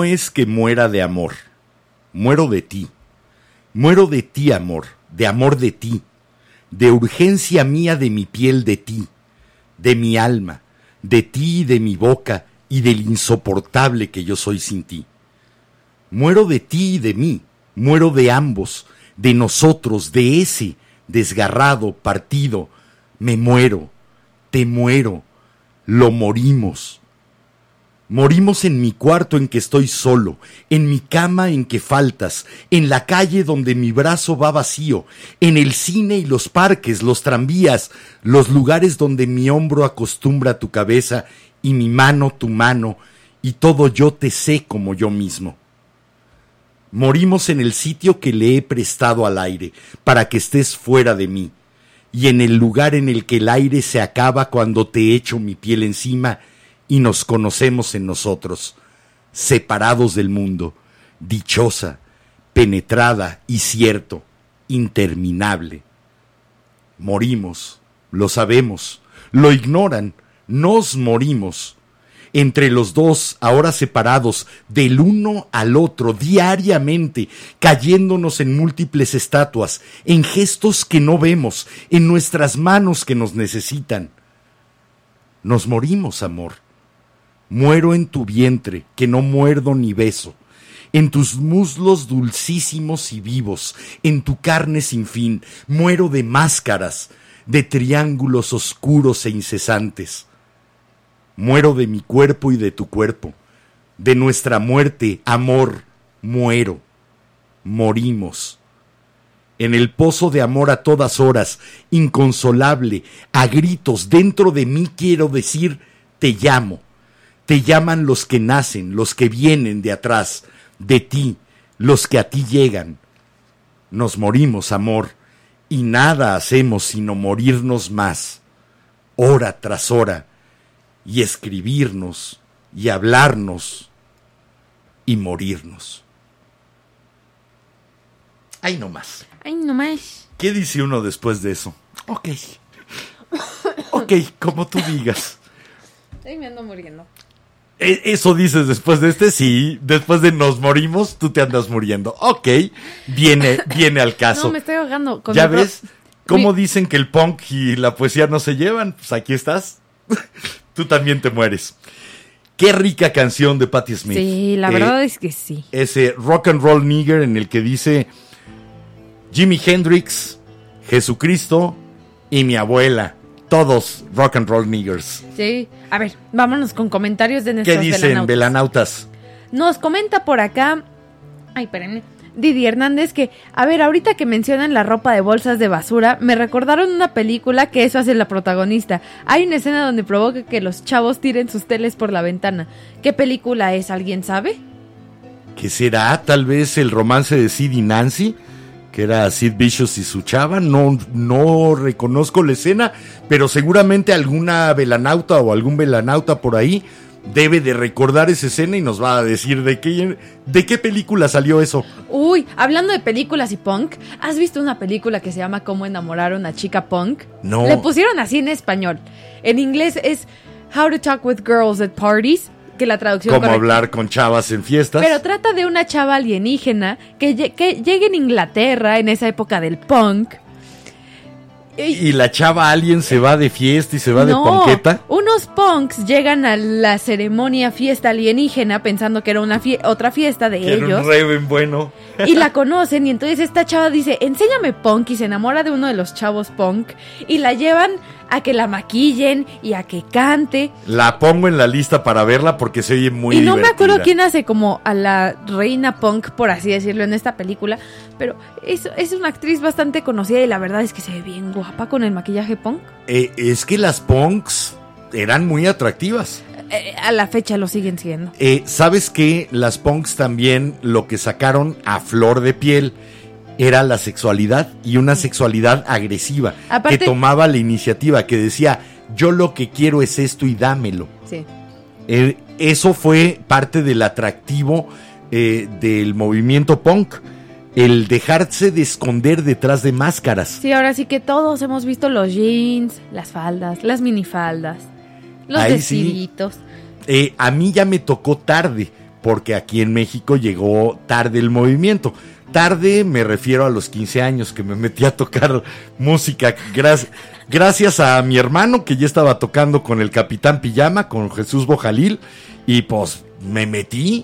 Es que muera de amor, muero de ti. Muero de ti, amor, de amor de ti, de urgencia mía de mi piel de ti, de mi alma, de ti y de mi boca y del insoportable que yo soy sin ti. Muero de ti y de mí, muero de ambos, de nosotros, de ese desgarrado, partido. Me muero, te muero, lo morimos. Morimos en mi cuarto en que estoy solo, en mi cama en que faltas, en la calle donde mi brazo va vacío, en el cine y los parques, los tranvías, los lugares donde mi hombro acostumbra tu cabeza y mi mano tu mano, y todo yo te sé como yo mismo. Morimos en el sitio que le he prestado al aire, para que estés fuera de mí, y en el lugar en el que el aire se acaba cuando te echo mi piel encima, y nos conocemos en nosotros, separados del mundo, dichosa, penetrada y cierto, interminable. Morimos, lo sabemos, lo ignoran, nos morimos. Entre los dos, ahora separados, del uno al otro, diariamente, cayéndonos en múltiples estatuas, en gestos que no vemos, en nuestras manos que nos necesitan. Nos morimos, amor. Muero en tu vientre, que no muerdo ni beso, en tus muslos dulcísimos y vivos, en tu carne sin fin, muero de máscaras, de triángulos oscuros e incesantes. Muero de mi cuerpo y de tu cuerpo, de nuestra muerte, amor, muero, morimos. En el pozo de amor a todas horas, inconsolable, a gritos dentro de mí quiero decir, te llamo te llaman los que nacen, los que vienen de atrás, de ti, los que a ti llegan. Nos morimos, amor, y nada hacemos sino morirnos más, hora tras hora, y escribirnos, y hablarnos, y morirnos. Ay, no más. Ay, nomás. ¿Qué dice uno después de eso? Ok. <laughs> Ok, como tú digas. Ay, me ando muriendo. E- Eso dices después de este, sí. Después de nos morimos, tú te andas muriendo. Ok, viene, <laughs> viene al caso. No, me estoy ahogando. Con ¿Ya ves? ¿Cómo Mi- dicen que el punk y la poesía no se llevan? Pues aquí estás. <laughs> tú también te mueres. Qué rica canción de Patti Smith. Sí, la Eh, verdad es que sí. ese rock and roll nigger en el que dice Jimi Hendrix, Jesucristo y mi abuela. Todos rock and roll niggers. Sí. A ver, vámonos con comentarios de nuestros ¿Qué dicen, velanautas. velanautas? Nos comenta por acá. Ay, espérenme. Didi Hernández que, a ver, ahorita que mencionan la ropa de bolsas de basura, me recordaron una película que eso hace la protagonista. Hay una escena donde provoca que los chavos tiren sus teles por la ventana. ¿Qué película es? ¿Alguien sabe? ¿Qué será? Tal vez el romance de Sid y Nancy, que era Sid Vicious y su chava. No, no reconozco la escena, pero seguramente alguna velanauta o algún velanauta por ahí debe de recordar esa escena y nos va a decir de qué, de qué película salió eso. Uy, hablando de películas y punk, ¿has visto una película que se llama Cómo enamorar a una chica punk? No. Le pusieron así en español. En inglés es How to Talk with Girls at Parties, que la traducción Cómo correcta- hablar con chavas en fiestas. Pero trata de una chava alienígena que, que llega en Inglaterra en esa época del punk. y la chava alien se va de fiesta y se va de ponqueta. Unos punks llegan a la ceremonia fiesta alienígena pensando que era una fie- otra fiesta de Que era ellos un reven bueno. y la conocen y entonces esta chava dice, enséñame punk y se enamora de uno de los chavos punk y la llevan a que la maquillen y a que cante. La pongo en la lista para verla porque se oye muy y no me acuerdo quién hace como a la reina punk, por así decirlo, en esta película, pero es, es una actriz bastante conocida y la verdad es que se ve bien guapa con el maquillaje punk. Eh, es que las punks eran muy atractivas. Eh, a la fecha lo siguen siendo. Eh, ¿Sabes que Las punks también lo que sacaron a flor de piel era la sexualidad y una sexualidad agresiva Aparte- que tomaba la iniciativa, que decía, yo lo que quiero es esto y dámelo. Sí. Eh, eso fue parte del atractivo eh, del movimiento punk, el dejarse de esconder detrás de máscaras. Sí, ahora sí que todos hemos visto los jeans, las faldas, las minifaldas, los Ahí sí. Eh, a mí ya me tocó tarde, porque aquí en México llegó tarde el movimiento. Tarde me refiero a los 15 años que me metí a tocar música. Gracias, gracias a mi hermano que ya estaba tocando con el Capitán Pijama, con Jesús Bojalil, y pues me metí.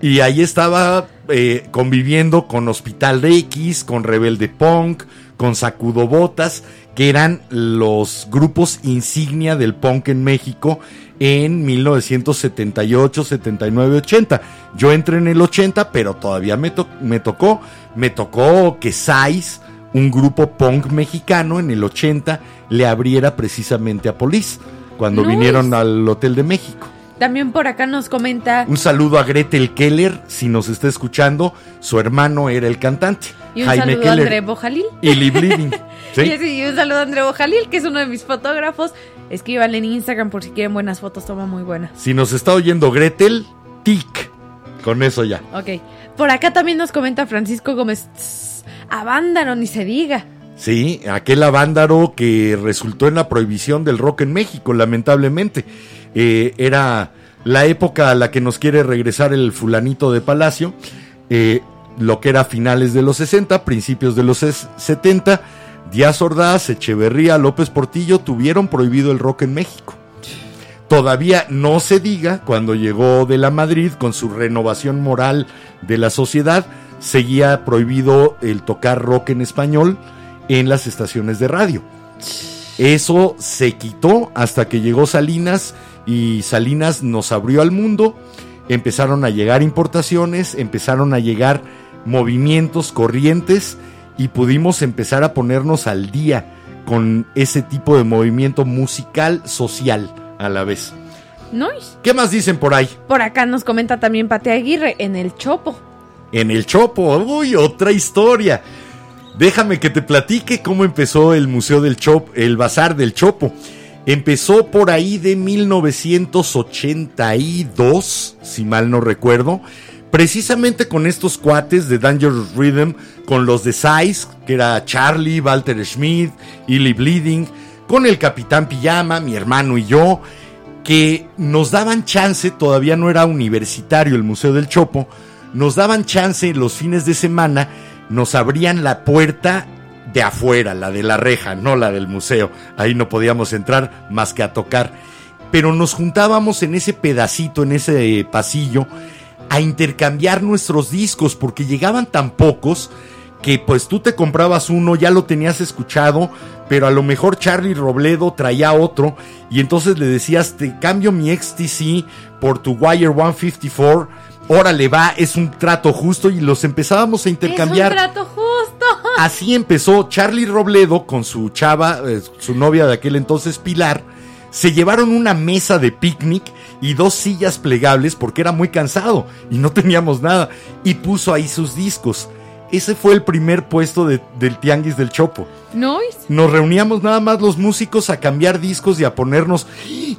Y ahí estaba eh, conviviendo con Hospital X, con Rebelde Punk, con Sacudo Botas, que eran los grupos insignia del punk en México en 1978, 79, 80. Yo entré en el 80, pero todavía me, to- me tocó, me tocó que Sais, un grupo punk mexicano en el 80, le abriera precisamente a Police, cuando vinieron al Hotel de México. También por acá nos comenta Un saludo a Gretel Keller, si nos está escuchando, su hermano era el cantante. y un Jaime saludo a André Bojalil. y. <laughs> Y, sí, y un saludo a André Bojalil, que es uno de mis fotógrafos. Escríbanle en Instagram por si quieren buenas fotos, toma muy buenas. Si nos está oyendo Gretel, tic. Con eso ya. Ok. Por acá también nos comenta Francisco Gómez. "Tss, Avándaro, ni se diga. Sí, aquel avándaro que resultó en la prohibición del rock en México, lamentablemente. Eh, era la época a la que nos quiere regresar el fulanito de Palacio, eh, lo que era finales de los 60, principios de los ses- 70. Díaz Ordaz, Echeverría, López Portillo tuvieron prohibido el rock en México. Todavía no se diga cuando llegó de la Madrid con su renovación moral de la sociedad, seguía prohibido el tocar rock en español en las estaciones de radio. Eso se quitó hasta que llegó Salinas y Salinas nos abrió al mundo, empezaron a llegar importaciones, empezaron a llegar movimientos, corrientes y pudimos empezar a ponernos al día con ese tipo de movimiento musical social a la vez. Nice. ¿Qué más dicen por ahí? Por acá nos comenta también Pate Aguirre en el Chopo. En el Chopo, uy, otra historia. Déjame que te platique cómo empezó el Museo del Chopo, el Bazar del Chopo. Empezó por ahí de 1982, si mal no recuerdo, precisamente con estos cuates de Dangerous Rhythm, con los de Size, que era Charlie, Walter Schmidt, Illy Bleeding, con el Capitán Pijama, mi hermano y yo, que nos daban chance, todavía no era universitario el Museo del Chopo, nos daban chance los fines de semana, nos abrían la puerta de afuera, la de la reja, no la del museo. Ahí no podíamos entrar más que a tocar. pero nos juntábamos en ese pedacito, en ese eh, pasillo, a intercambiar nuestros discos, porque llegaban tan pocos que pues tú te comprabas uno, ya lo tenías escuchado, pero a lo mejor Charlie Robledo traía otro, y entonces le decías, te cambio mi XTC por tu Wire 154, órale va, es un trato justo, y los empezábamos a intercambiar. Es un trato justo. Así empezó Charlie Robledo con su chava, eh, su novia de aquel entonces, Pilar. Se llevaron una mesa de picnic y dos sillas plegables porque era muy cansado y no <laughs> teníamos nada. Y puso ahí sus discos. Ese fue el primer puesto de- del Tianguis del Chopo. Noise. Nos reuníamos nada más los músicos a cambiar discos y a ponernos.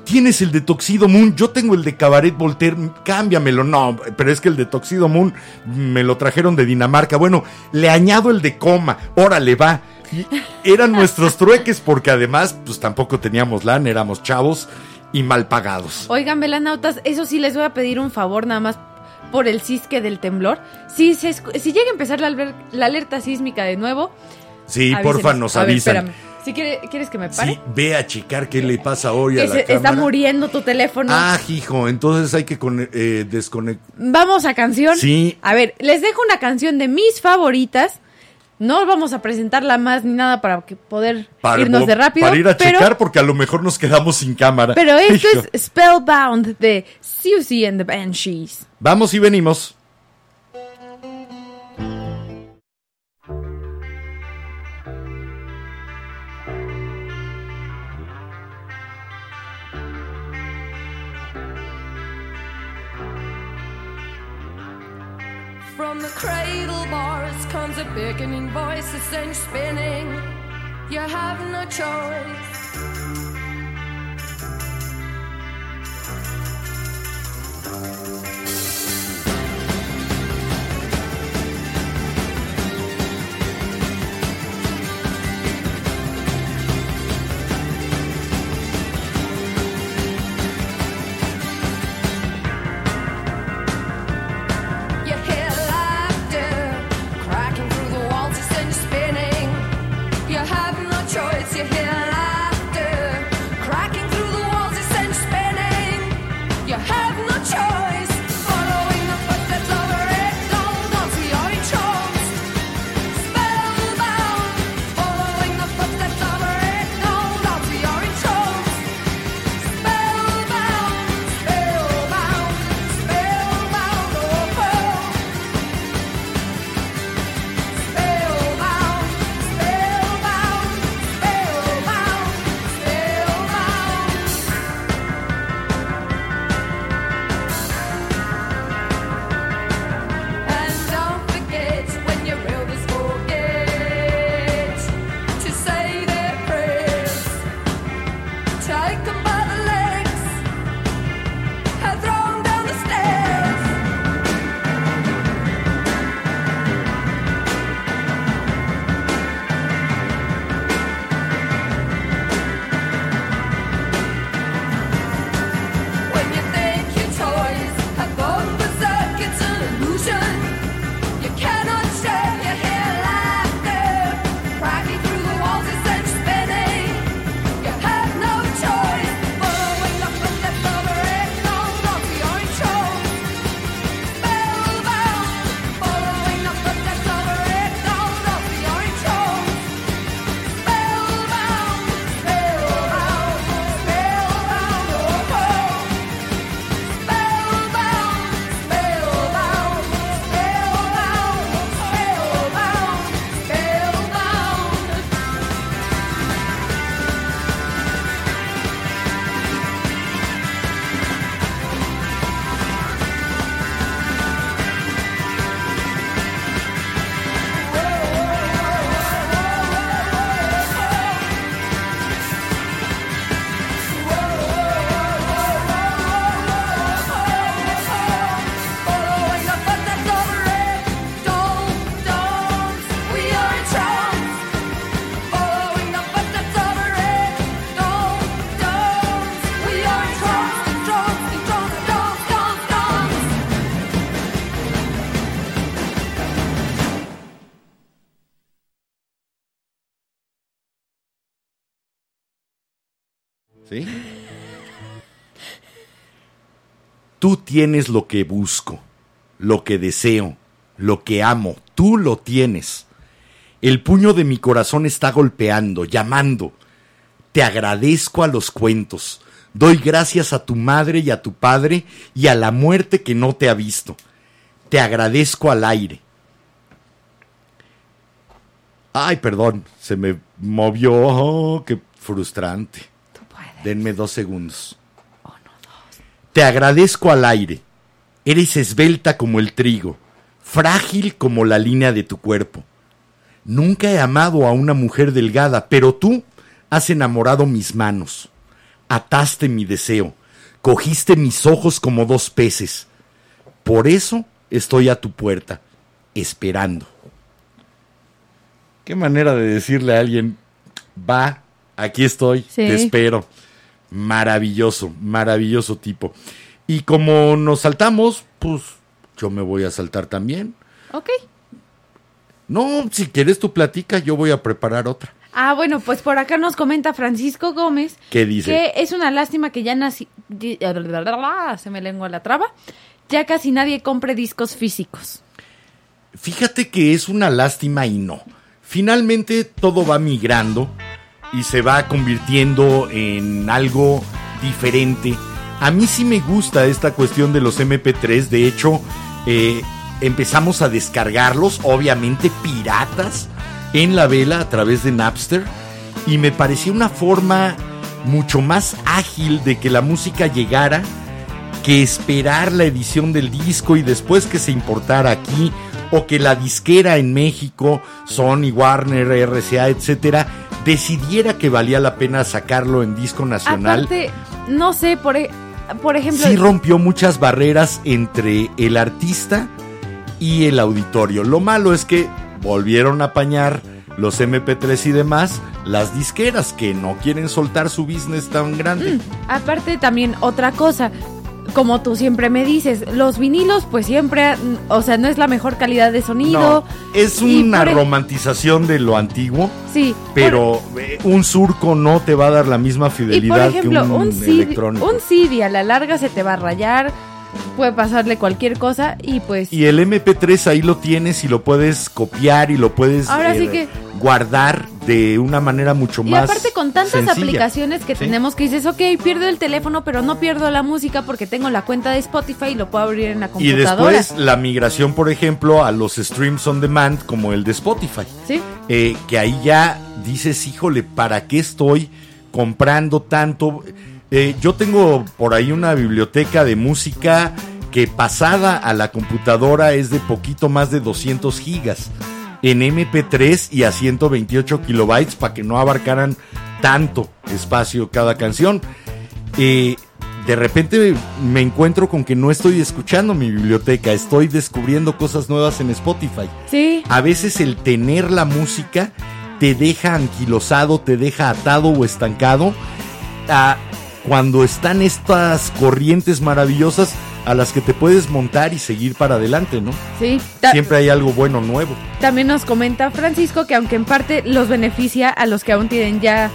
Tienes el de Toxido Moon, yo tengo el de Cabaret Voltaire, cámbiamelo. No, pero es que el de Toxido Moon me lo trajeron de Dinamarca. Bueno, le añado el de Coma, órale, va. Y eran nuestros <laughs> trueques porque además, pues tampoco teníamos lana, éramos chavos y mal pagados. Oigan, velanautas, eso sí les voy a pedir un favor nada más por el cisque del temblor. Si, se si llega a empezar la, la alerta sísmica de nuevo, Sí, avísenos. porfa, nos A ver, avisan. espérame. Si quiere- quieres que me pare. Sí, ve a checar qué le pasa hoy a la se- está cámara. muriendo tu teléfono. Ah, hijo, entonces hay que eh, desconectar. Vamos a canción. Sí. A ver, les dejo una canción de mis favoritas. No vamos a presentarla más ni nada para que poder irnos de rápido. Para ir a pero, checar porque a lo mejor nos quedamos sin cámara. pero <laughs> esto Hijo. es Spellbound de Susie and the Banshees. Vamos y venimos. From the cradle comes a beckoning voice, a cinch spinning. You have no choice. Tú tienes lo que busco, lo que deseo, lo que amo. Tú lo tienes. El puño de mi corazón está golpeando, llamando. Te agradezco a los cuentos. Doy gracias a tu madre y a tu padre y a la muerte que no te ha visto. Te agradezco al aire. Ay, perdón, se me movió. Oh, qué frustrante. Denme dos segundos. Te agradezco al aire. Eres esbelta como el trigo, frágil como la línea de tu cuerpo. Nunca he amado a una mujer delgada, pero tú has enamorado mis manos. Ataste mi deseo, cogiste mis ojos como dos peces. Por eso estoy a tu puerta, esperando. Qué manera de decirle a alguien, va, aquí estoy, Sí. te espero. Maravilloso, maravilloso tipo. Y como nos saltamos, pues yo me voy a saltar también. Ok. No, si quieres tu platica, yo voy a preparar otra. Ah, bueno, pues por acá nos comenta Francisco Gómez ¿Qué dice? que es una lástima que ya nací... di- Se me lengua la traba. Ya casi nadie compre discos físicos. Fíjate que es una lástima y no. Finalmente todo va migrando y se va convirtiendo en algo diferente. A mí sí me gusta esta cuestión de los MP3. De hecho, eh, empezamos a descargarlos, obviamente piratas, en la vela a través de Napster. Y me pareció una forma mucho más ágil de que la música llegara que esperar la edición del disco y después que se importara aquí o que la disquera en México, Sony, Warner, RCA, etcétera, decidiera que valía la pena sacarlo en disco nacional. Aparte, no sé, por, e- por ejemplo... Sí rompió muchas barreras entre el artista y el auditorio. Lo malo es que volvieron a apañar los MP3 y demás, las disqueras que no quieren soltar su business tan grande. Aparte también otra cosa, como tú siempre me dices, los vinilos pues siempre, o sea, no es la mejor calidad de sonido. No, es una por e- romantización de lo antiguo. Sí, Pero eh, un surco no te va a dar la misma y fidelidad por ejemplo, que un, un, CD, electrónico. un CD a la larga se te va a rayar, puede pasarle cualquier cosa y pues Y el MP3 ahí lo tienes y lo puedes copiar y lo puedes eh, Ahora sí que- guardar de una manera mucho Y más aparte con tantas sencilla. aplicaciones que Sí. tenemos que dices, ok, pierdo el teléfono, pero no pierdo la música porque tengo la cuenta de Spotify y lo puedo abrir en la Y computadora. después la migración, por ejemplo, a los streams on demand como el de Spotify. ¿Sí? Eh, que ahí ya dices, híjole, ¿para qué estoy comprando tanto? Eh, yo tengo por ahí una biblioteca de música que pasada a la computadora es de poquito más de 200 gigas en MP3 y a 128 kilobytes para que no abarcaran tanto espacio cada canción. Eh, de repente me encuentro con que no estoy escuchando mi biblioteca, estoy descubriendo cosas nuevas en Spotify. Sí. A veces el tener la música te deja anquilosado, te deja atado o estancado a cuando están estas corrientes maravillosas a las que te puedes montar y seguir para adelante, ¿no? Sí. Siempre hay algo bueno nuevo. También nos comenta Francisco que aunque en parte los beneficia a los que aún tienen ya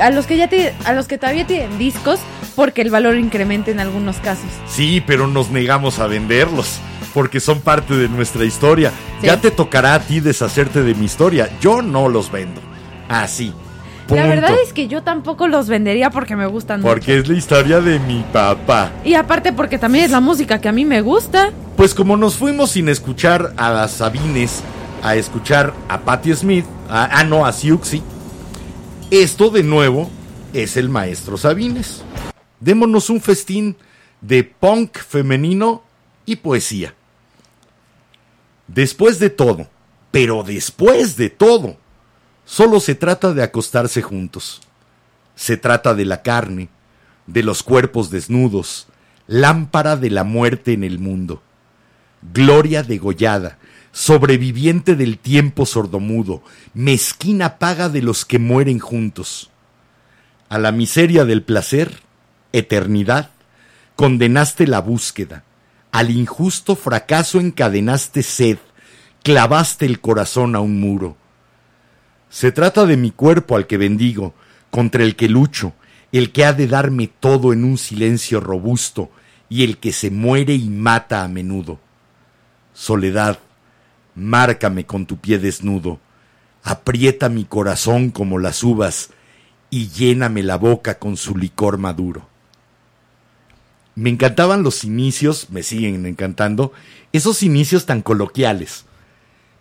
a los que ya tienen, a los que todavía tienen discos porque el valor incrementa en algunos casos. Sí, pero nos negamos a venderlos porque son parte de nuestra historia. Sí. Ya te tocará a ti deshacerte de mi historia. Yo no los vendo. Así. La verdad es que yo tampoco los vendería porque me gustan mucho. Porque es la historia de mi papá. Y aparte porque también es la música que a mí me gusta. Pues como nos fuimos sin escuchar a las Sabines, a escuchar a Patti Smith, a- ah no, a Siuxi, esto de nuevo es el maestro Sabines. Démonos un festín de punk femenino y poesía. Después de todo, pero después de todo, solo se trata de acostarse juntos. Se trata de la carne, de los cuerpos desnudos, lámpara de la muerte en el mundo. Gloria degollada, sobreviviente del tiempo sordomudo, mezquina paga de los que mueren juntos. A la miseria del placer, eternidad, condenaste la búsqueda, al injusto fracaso encadenaste sed, clavaste el corazón a un muro. Se trata de mi cuerpo al que bendigo, contra el que lucho, el que ha de darme todo en un silencio robusto y el que se muere y mata a menudo. Soledad, márcame con tu pie desnudo, aprieta mi corazón como las uvas y lléname la boca con su licor maduro. Me encantaban los inicios, me siguen encantando, esos inicios tan coloquiales,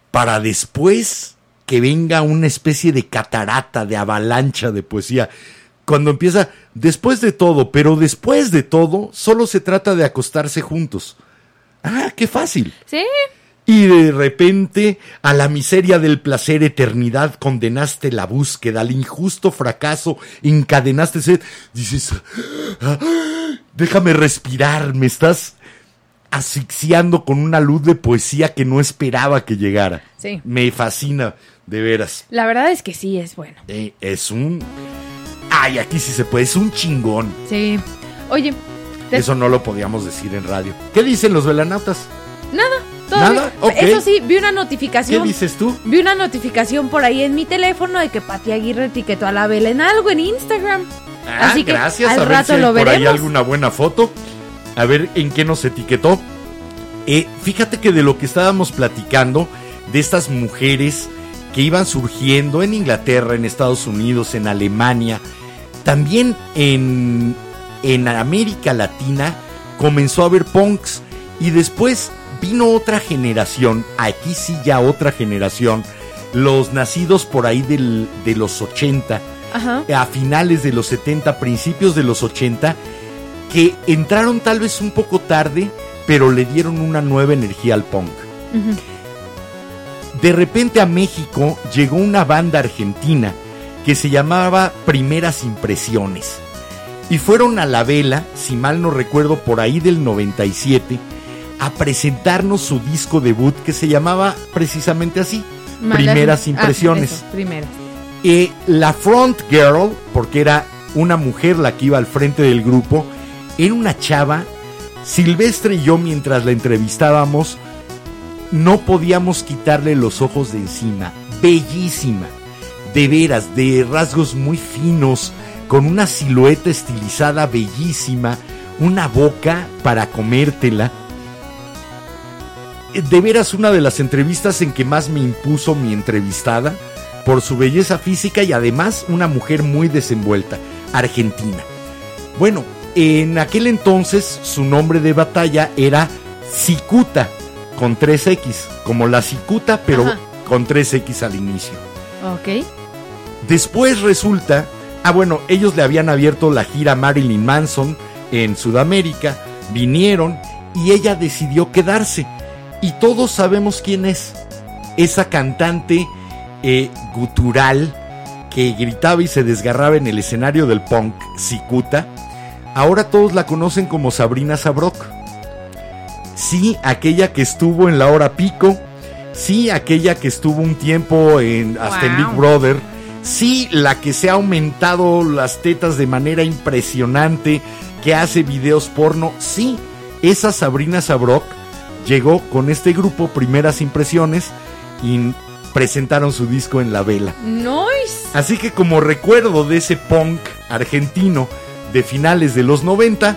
para después que venga una especie de catarata, de avalancha de poesía. Cuando empieza, después de todo, pero después de todo, solo se trata de acostarse juntos. Ah, qué fácil. Sí, Y de repente, a la miseria del placer, eternidad, condenaste la búsqueda, al injusto fracaso, encadenaste sed. Dices, "Ah, déjame respirar, me estás asfixiando con una luz de poesía que no esperaba que llegara. Sí. Me fascina, de veras. la verdad es que sí es bueno. Eh, es un... Ay, aquí sí se puede, es un chingón. Sí. Oye, te- Eso no lo podíamos decir en radio. ¿Qué dicen los velanautas? nada, todo Nada, bien. ok. Eso sí, vi una ¿Qué notificación. dices tú? Vi una notificación por ahí en mi teléfono de que Pati Aguirre etiquetó a la vela en algo en Instagram. Ah, Así que gracias. al a ver rato si hay lo por ahí alguna buena foto. A ver en qué nos etiquetó. Eh, fíjate que de lo que estábamos platicando, de estas mujeres que iban surgiendo en Inglaterra, en Estados Unidos, en Alemania, también en, en América Latina comenzó a haber punks y después vino otra generación, aquí sí ya otra generación, los nacidos por ahí del- de los 80, Ajá. a finales de los 70, principios de los 80, que entraron tal vez un poco tarde, pero le dieron una nueva energía al punk. De repente a México llegó una banda argentina que se llamaba Primeras Impresiones. Y fueron a la vela, si mal no recuerdo, por ahí del 97, a presentarnos su disco debut que se llamaba precisamente así, Malas- Primeras ah, Impresiones. eso, primeras. Eh, la front girl, porque era una mujer la que iba al frente del grupo, era una chava. Silvestre y yo, mientras la entrevistábamos, no podíamos quitarle los ojos de encima. Bellísima. De veras, de rasgos muy finos, con una silueta estilizada bellísima, una boca para comértela. De veras, una de las entrevistas en que más me impuso mi entrevistada por su belleza física y además una mujer muy desenvuelta, argentina. Bueno, en aquel entonces su nombre de batalla era Cicuta, con 3X, como la cicuta, pero Ajá. con 3X al inicio. Ok. Después resulta, ah bueno, ellos le habían abierto la gira Marilyn Manson en Sudamérica, vinieron y ella decidió quedarse. Y todos sabemos quién es. Esa cantante eh, gutural que gritaba y se desgarraba en el escenario del punk, Cicuta. Ahora todos la conocen como Sabrina Sabrok. Sí, aquella que estuvo en la hora pico. Sí, aquella que estuvo un tiempo en, hasta en Wow. Big Brother. Sí, la que se ha aumentado las tetas de manera impresionante, que hace videos porno. Sí, esa Sabrina Sabrok llegó con este grupo Primeras Impresiones y presentaron su disco en la vela. Nice. Así que como recuerdo de ese punk argentino de finales de los 90,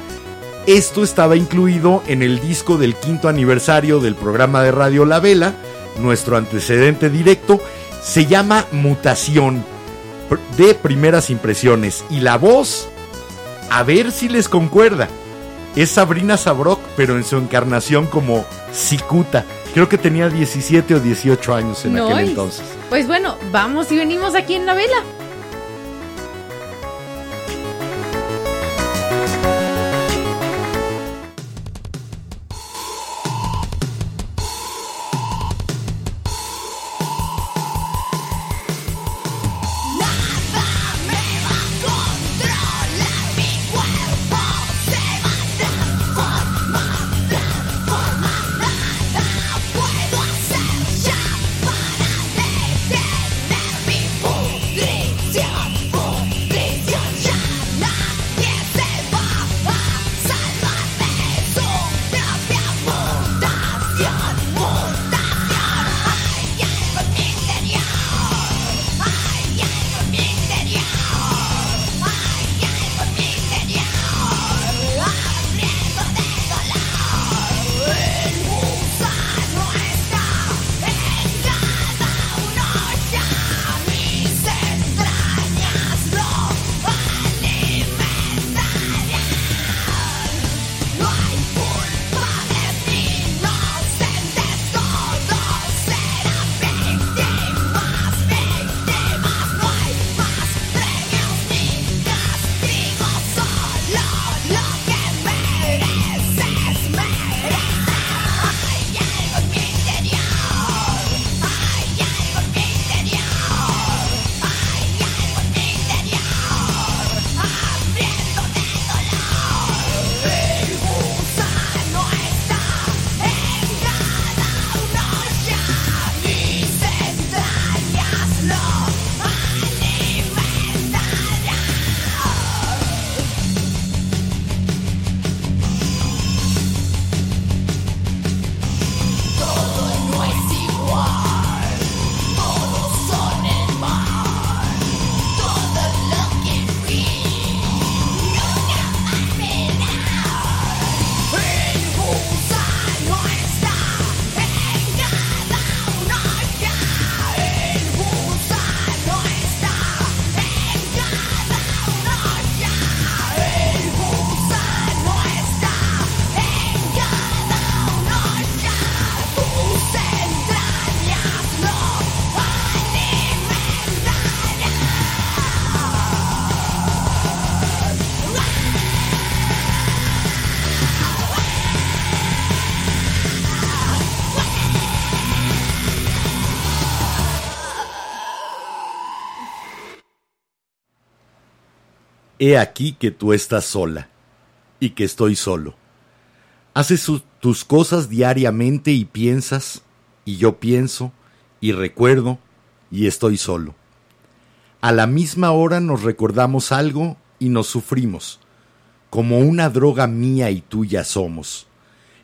esto estaba incluido en el disco del quinto aniversario del programa de radio La Vela, nuestro antecedente directo, se llama Mutación de primeras impresiones y la voz, a ver si les concuerda, es Sabrina Sabrok, pero en su encarnación como Cicuta. Creo que tenía 17 o 18 años en aquel entonces. Pues bueno, vamos y venimos aquí en la vela. He aquí que tú estás sola y que estoy solo. Haces tus cosas diariamente y piensas, y yo pienso, y recuerdo, y estoy solo. A la misma hora nos recordamos algo y nos sufrimos, como una droga mía y tuya somos,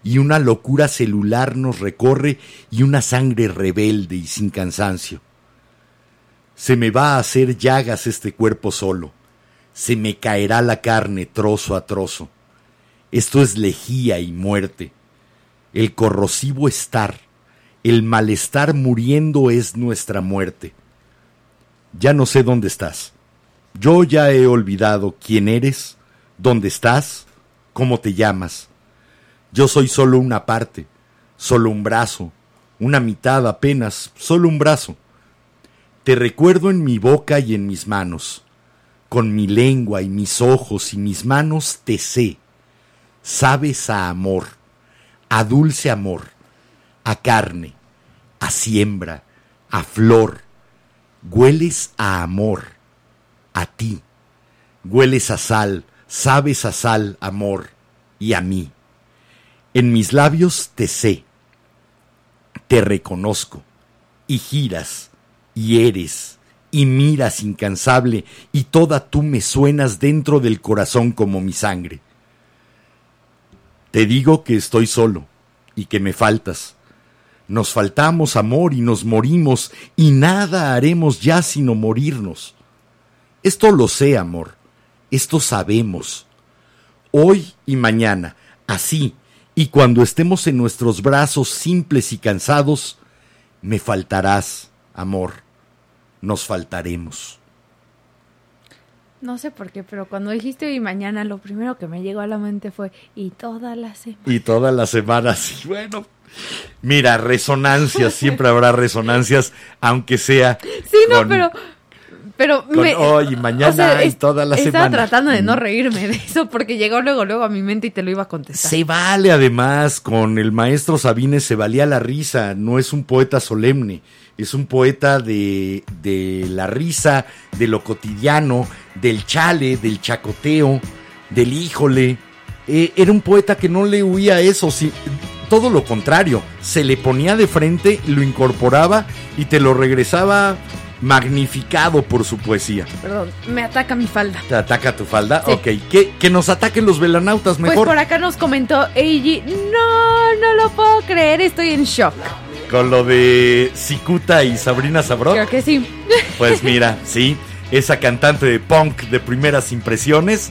y una locura celular nos recorre y una sangre rebelde y sin cansancio. Se me va a hacer llagas este cuerpo solo, se me caerá la carne trozo a trozo. Esto es lejía y muerte. El corrosivo estar, el malestar muriendo es nuestra muerte. Ya no sé dónde estás. Yo ya he olvidado quién eres, dónde estás, cómo te llamas. Yo soy solo una parte, solo un brazo, una mitad apenas, solo un brazo. Te recuerdo en mi boca y en mis manos. Con mi lengua y mis ojos y mis manos te sé. Sabes a amor, a dulce amor, a carne, a siembra, a flor. Hueles a amor, a ti. Hueles a sal, sabes a sal, amor, y a mí. En mis labios te sé, te reconozco, y giras, y eres, y miras incansable, y toda tú me suenas dentro del corazón como mi sangre. Te digo que estoy solo, y que me faltas. Nos faltamos amor y nos morimos, y nada haremos ya sino morirnos. Esto lo sé, amor, esto sabemos. Hoy y mañana, así, y cuando estemos en nuestros brazos simples y cansados, me faltarás, amor, nos faltaremos. No sé por qué, pero cuando dijiste hoy y mañana, lo primero que me llegó a la mente fue y toda la semana. Y todas las semanas, y <laughs> bueno, mira, resonancias, <laughs> siempre habrá resonancias, aunque sea. Sí, no, con- pero. Pero con hoy y mañana y toda la estaba semana. tratando de no Mm. reírme de eso porque llegó luego, luego a mi mente y te lo iba a contestar. Se vale además, con el maestro Sabines se valía la risa, no es un poeta solemne, es un poeta de, de la risa, de lo cotidiano, del chale, del chacoteo, del híjole. Eh, era un poeta que no le huía a eso, sí, todo lo contrario, se le ponía de frente, lo incorporaba y te lo regresaba magnificado por su poesía. Perdón, me ataca mi falda. ¿Te ataca tu falda? Sí. Ok, que, que nos ataquen los velanautas Pues mejor. por acá nos comentó Eiji, no, no lo puedo creer, estoy en shock. Con lo de Cicuta y Sabrina Sabrok. Creo que sí. Pues mira, sí, esa cantante de punk de primeras impresiones,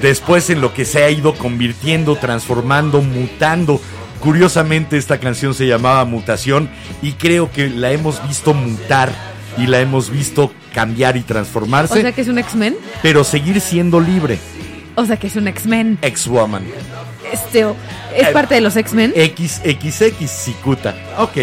después en lo que se ha ido convirtiendo, transformando, mutando. Curiosamente esta canción se llamaba Mutación y creo que la hemos visto mutar y la hemos visto cambiar y O transformarse, sea que es un X-Men. pero seguir siendo libre. O sea que es un X-Men. Ex-woman. Este, es Eh, parte de los X-Men. XXX Cicuta. Ok.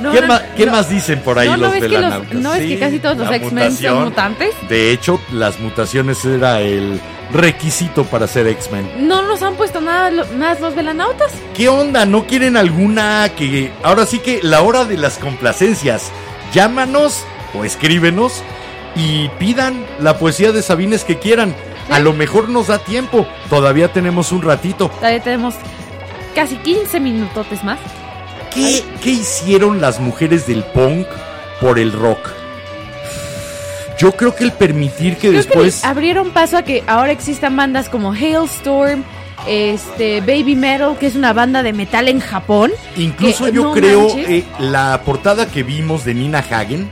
No, ¿Qué, no, ma- qué no. más dicen por ahí los que los- velanautas? no ves que casi todos los X-Men son mutantes. De hecho, las mutaciones era el requisito para ser X-Men. No nos han puesto nada lo- más los velanautas. ¿Qué onda? ¿No quieren alguna que... Ahora sí que la hora de las complacencias. Llámanos o escríbenos y pidan la poesía de Sabines que quieran. A lo mejor nos da tiempo. Todavía tenemos un ratito. Todavía tenemos casi 15 minutotes más. ¿Qué, qué hicieron las mujeres del punk por el rock? Yo creo que el permitir que Creo después... que abrieron paso a que ahora existan bandas como Hailstorm, este Baby Metal, que es una banda de metal en Japón. Incluso que, yo no creo eh, la portada que vimos de Nina Hagen,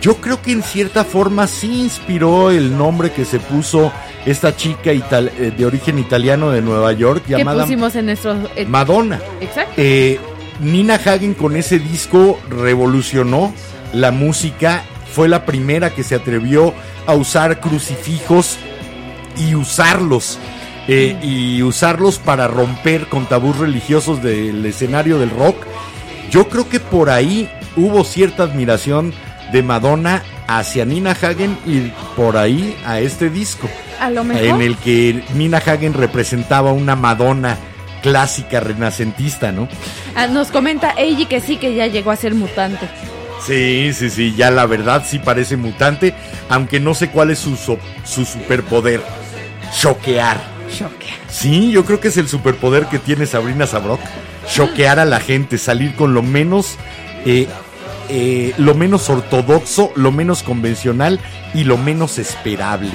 yo creo que en cierta forma sí inspiró el nombre que se puso esta chica ital- eh, de origen italiano de Nueva York llamada pusimos en nuestro... eh, Madonna. exacto. Eh, Nina Hagen con ese disco revolucionó la música, fue la primera que se atrevió a usar crucifijos y usarlos. eh, y usarlos para romper con tabús religiosos del escenario del rock. Yo creo que por ahí hubo cierta admiración de Madonna hacia Nina Hagen y por ahí a este disco, A lo mejor. en el que Nina Hagen representaba una Madonna clásica renacentista, ¿no? Ah, nos comenta Eiji que sí, que ya llegó a ser mutante. Sí, sí, sí, ya la verdad sí parece mutante, aunque no sé cuál es su, so- su superpoder. Choquear. Choque. Sí, yo creo que es el superpoder que tiene Sabrina Sabrok. Choquear a la gente, salir con lo menos, eh, eh, lo menos ortodoxo, lo menos convencional y lo menos esperable.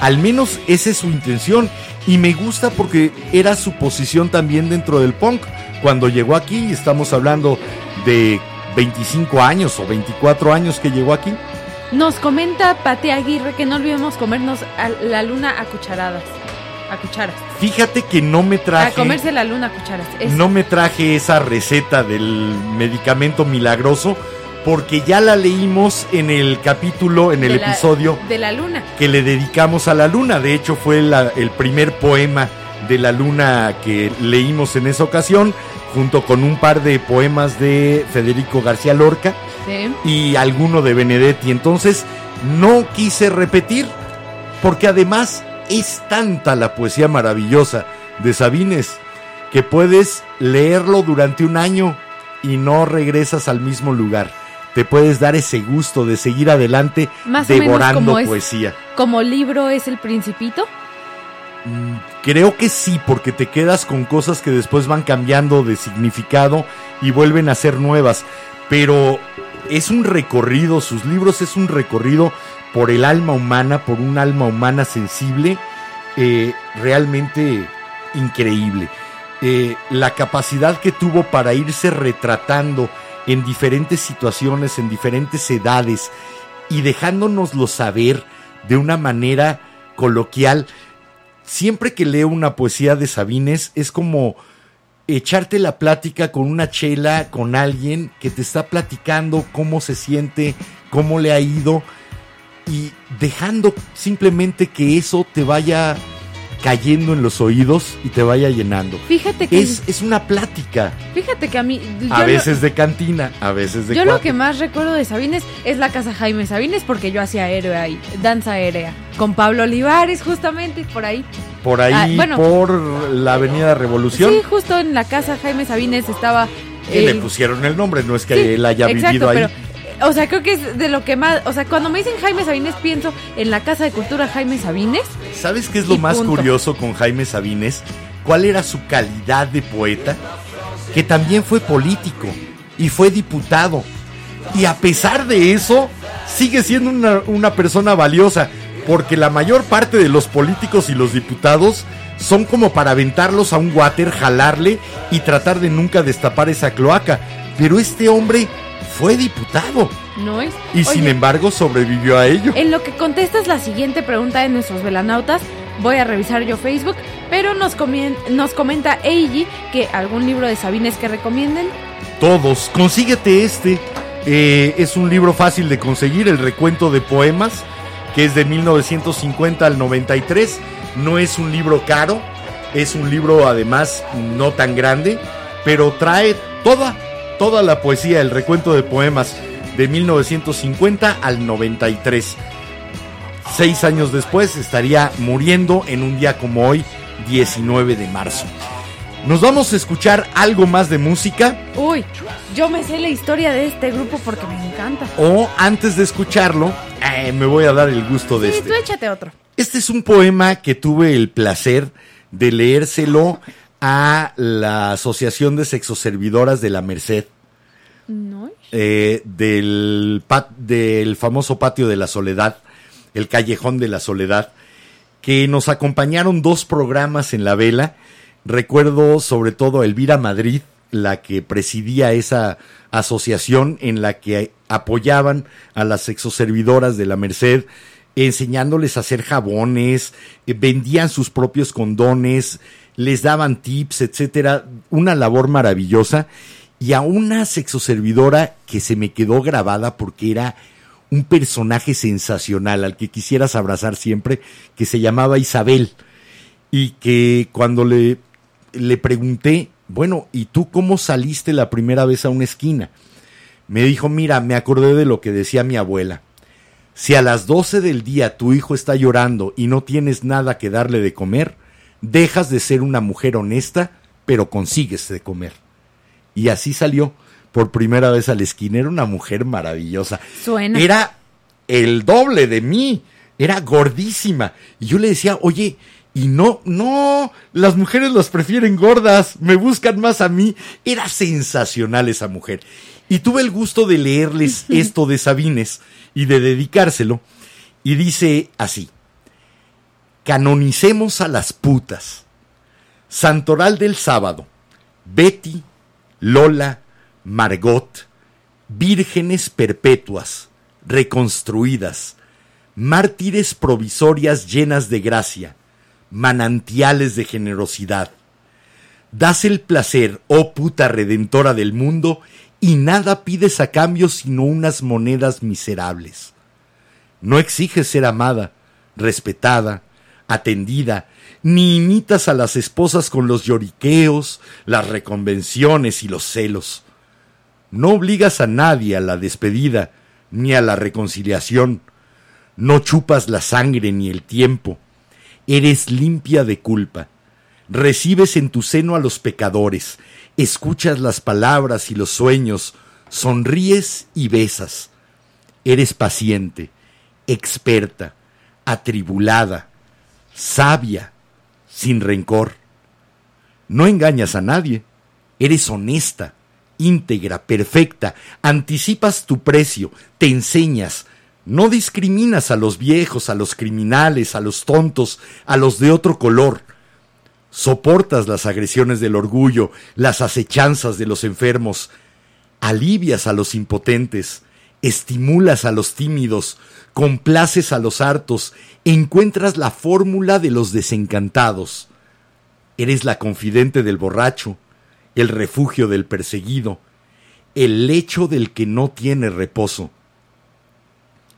Al menos esa es su intención y me gusta porque era su posición también dentro del punk. Cuando llegó aquí, estamos hablando de 25 años o 24 años que llegó aquí. Nos comenta Pati Aguirre que no olvidemos comernos a la luna a cucharadas. A cucharas. Fíjate que no me traje... A comerse la luna a cucharas. No me traje esa receta del medicamento milagroso porque ya la leímos en el capítulo, en el de la- episodio de la luna. que le dedicamos a la luna. De hecho, fue la- el primer poema de la luna que leímos en esa ocasión, junto con un par de poemas de Federico García Lorca Sí. y alguno de Benedetti. Entonces, no quise repetir, porque además es tanta la poesía maravillosa de Sabines que puedes leerlo durante un año y no regresas al mismo lugar. Te puedes dar ese gusto de seguir adelante Más o menos devorando es- poesía. Como libro es el principito. Mm, Creo que sí, porque te quedas con cosas que después van cambiando de significado y vuelven a ser nuevas. Pero es un recorrido, sus libros es un recorrido por el alma humana, por un alma humana sensible, eh, realmente increíble. Eh, la capacidad que tuvo para irse retratando en diferentes situaciones, en diferentes edades, y dejándonoslo saber de una manera coloquial. Siempre que leo una poesía de Sabines es como echarte la plática con una chela, con alguien que te está platicando cómo se siente, cómo le ha ido y dejando simplemente que eso te vaya cayendo en los oídos y te vaya llenando. Fíjate que Es, es una plática, fíjate que a mí a lo- veces de cantina, a veces de yo lo que más recuerdo de Sabines es la casa Jaime Sabines porque yo hacía héroe ahí, danza aérea, con Pablo Olivares justamente por ahí. Por ahí, Ah, bueno. por la Avenida Revolución, Sí, justo en la casa Jaime Sabines estaba que le pusieron el nombre, no es que Sí, él haya exacto, vivido ahí. pero, o sea, creo que es de lo que más, o sea, cuando me dicen Jaime Sabines pienso en la Casa de Cultura Jaime Sabines. ¿Sabes qué es lo más punto. curioso con Jaime Sabines? ¿Cuál era su calidad de poeta? Que también fue político y fue diputado. Y a pesar de eso, sigue siendo una, una persona valiosa. Porque la mayor parte de los políticos y los diputados son como para aventarlos a un water, jalarle y tratar de nunca destapar esa cloaca. Pero este hombre fue diputado ¿No es? y sin embargo sobrevivió a ello. En lo que contestas la siguiente pregunta de nuestros velanautas, voy a revisar yo Facebook, pero nos, comien- nos comenta Eiji que algún libro de Sabines que recomienden. Todos, consíguete este. Eh, es un libro fácil de conseguir, el recuento de poemas, que es de 1950 al 93. No es un libro caro, es un libro además no tan grande, pero trae toda, toda la poesía, el recuento de poemas de 1950 al 93. Seis años después estaría muriendo en un día como hoy, 19 de marzo. Nos vamos a escuchar algo más de música. Uy, yo me sé la historia de este grupo porque me encanta. O antes de escucharlo, eh, me voy a dar el gusto de Sí, este. tú échate otro. Este es un poema que tuve el placer de leérselo a la Asociación de Sexoservidoras de la Merced, ¿No? eh, del, pat- del famoso Patio de la Soledad, el Callejón de la Soledad, que nos acompañaron dos programas en la vela. Recuerdo sobre todo a Elvira Madrid, la que presidía esa asociación en la que apoyaban a las sexoservidoras de la Merced, enseñándoles a hacer jabones, eh, vendían sus propios condones, les daban tips, etcétera, una labor maravillosa y a una sexoservidora que se me quedó grabada porque era un personaje sensacional al que quisieras abrazar siempre, que se llamaba Isabel y que cuando le, le pregunté, bueno, ¿y tú cómo saliste la primera vez a una esquina? Me dijo, mira, me acordé de lo que decía mi abuela. Si a las 12 del día tu hijo está llorando y no tienes nada que darle de comer, dejas de ser una mujer honesta, pero consigues de comer. Y así salió, por primera vez a la esquina. Era una mujer maravillosa. Suena. Era el doble de mí. Era gordísima. Y yo le decía, oye, y no, no, las mujeres las prefieren gordas, me buscan más a mí. Era sensacional esa mujer. Y tuve el gusto de leerles <laughs> esto de Sabines y de dedicárselo. Y dice así, canonicemos a las putas. Santoral del sábado, Betty, Lola, Margot, vírgenes perpetuas, reconstruidas, mártires provisorias llenas de gracia, manantiales de generosidad. Das el placer, oh puta redentora del mundo, y nada pides a cambio sino unas monedas miserables. No exiges ser amada, respetada, atendida, ni imitas a las esposas con los lloriqueos, las reconvenciones y los celos. No obligas a nadie a la despedida, ni a la reconciliación. No chupas la sangre ni el tiempo. Eres limpia de culpa. Recibes en tu seno a los pecadores, escuchas las palabras y los sueños, sonríes y besas. Eres paciente, experta, atribulada, sabia, sin rencor. No engañas a nadie. Eres honesta, íntegra, perfecta. Anticipas tu precio, te enseñas. No discriminas a los viejos, a los criminales, a los tontos, a los de otro color. Soportas las agresiones del orgullo, las acechanzas de los enfermos. Alivias a los impotentes, estimulas a los tímidos, complaces a los hartos, encuentras la fórmula de los desencantados. Eres la confidente del borracho, el refugio del perseguido, el lecho del que no tiene reposo.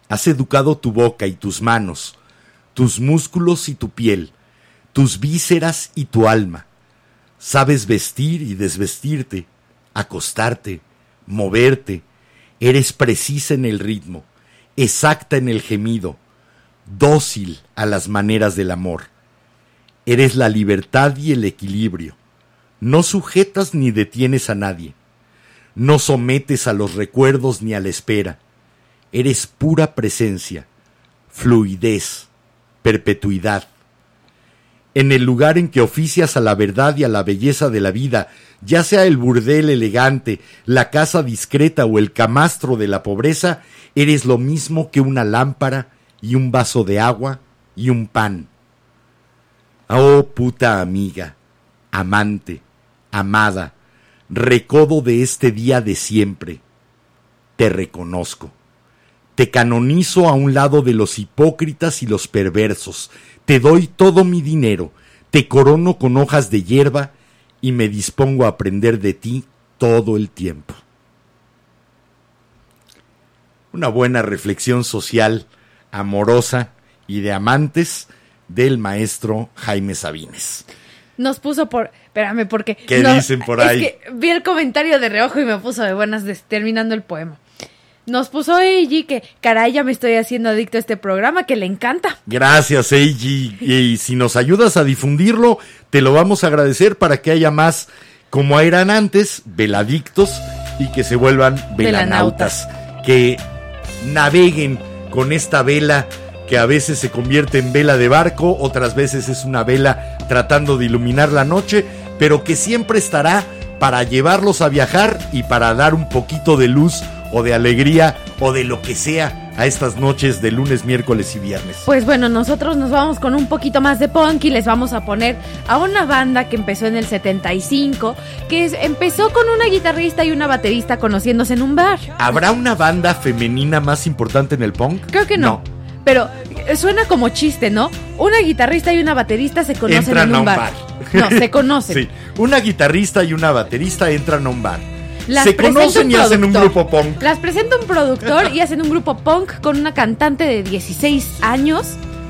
Has educado tu boca y tus manos, tus músculos y tu piel, tus vísceras y tu alma. Sabes vestir y desvestirte, acostarte, moverte. Eres precisa en el ritmo, exacta en el gemido, dócil a las maneras del amor. Eres la libertad y el equilibrio. No sujetas ni detienes a nadie. No sometes a los recuerdos ni a la espera. Eres pura presencia, fluidez, perpetuidad. En el lugar en que oficias a la verdad y a la belleza de la vida, ya sea el burdel elegante, la casa discreta o el camastro de la pobreza, eres lo mismo que una lámpara y un vaso de agua y un pan. Oh puta amiga, amante, amada, recodo de este día de siempre, te reconozco. Te canonizo a un lado de los hipócritas y los perversos, te doy todo mi dinero, te corono con hojas de hierba y me dispongo a aprender de ti todo el tiempo. Una buena reflexión social, amorosa y de amantes del maestro Jaime Sabines. Nos puso por. Espérame, porque. ¿Qué no, dicen por es ahí? que vi el comentario de reojo y me puso de buenas des- terminando el poema. Nos puso Eiji que, caray, ya me estoy haciendo adicto a este programa, que le encanta. Gracias, Eiji. Y si nos ayudas a difundirlo, te lo vamos a agradecer para que haya más, como eran antes, veladictos y que se vuelvan velanautas. Que naveguen con esta vela que a veces se convierte en vela de barco, otras veces es una vela tratando de iluminar la noche, pero que siempre estará para llevarlos a viajar y para dar un poquito de luz o de alegría o de lo que sea a estas noches de lunes, miércoles y viernes. Pues bueno, nosotros nos vamos con un poquito más de punk y les vamos a poner a una banda que empezó en el 75, que es- empezó con una guitarrista y una baterista conociéndose en un bar. ¿Habrá una banda femenina más importante en el punk? Creo que no. Pero eh, suena como chiste, ¿no? Una guitarrista y una baterista se conocen Entran en a un bar. bar. No, se <laughs> conocen. Sí, una guitarrista y una baterista entran a un bar. Las se conocen un y hacen un productor. grupo punk. Las presenta un productor y hacen un grupo punk con una cantante de 16 años.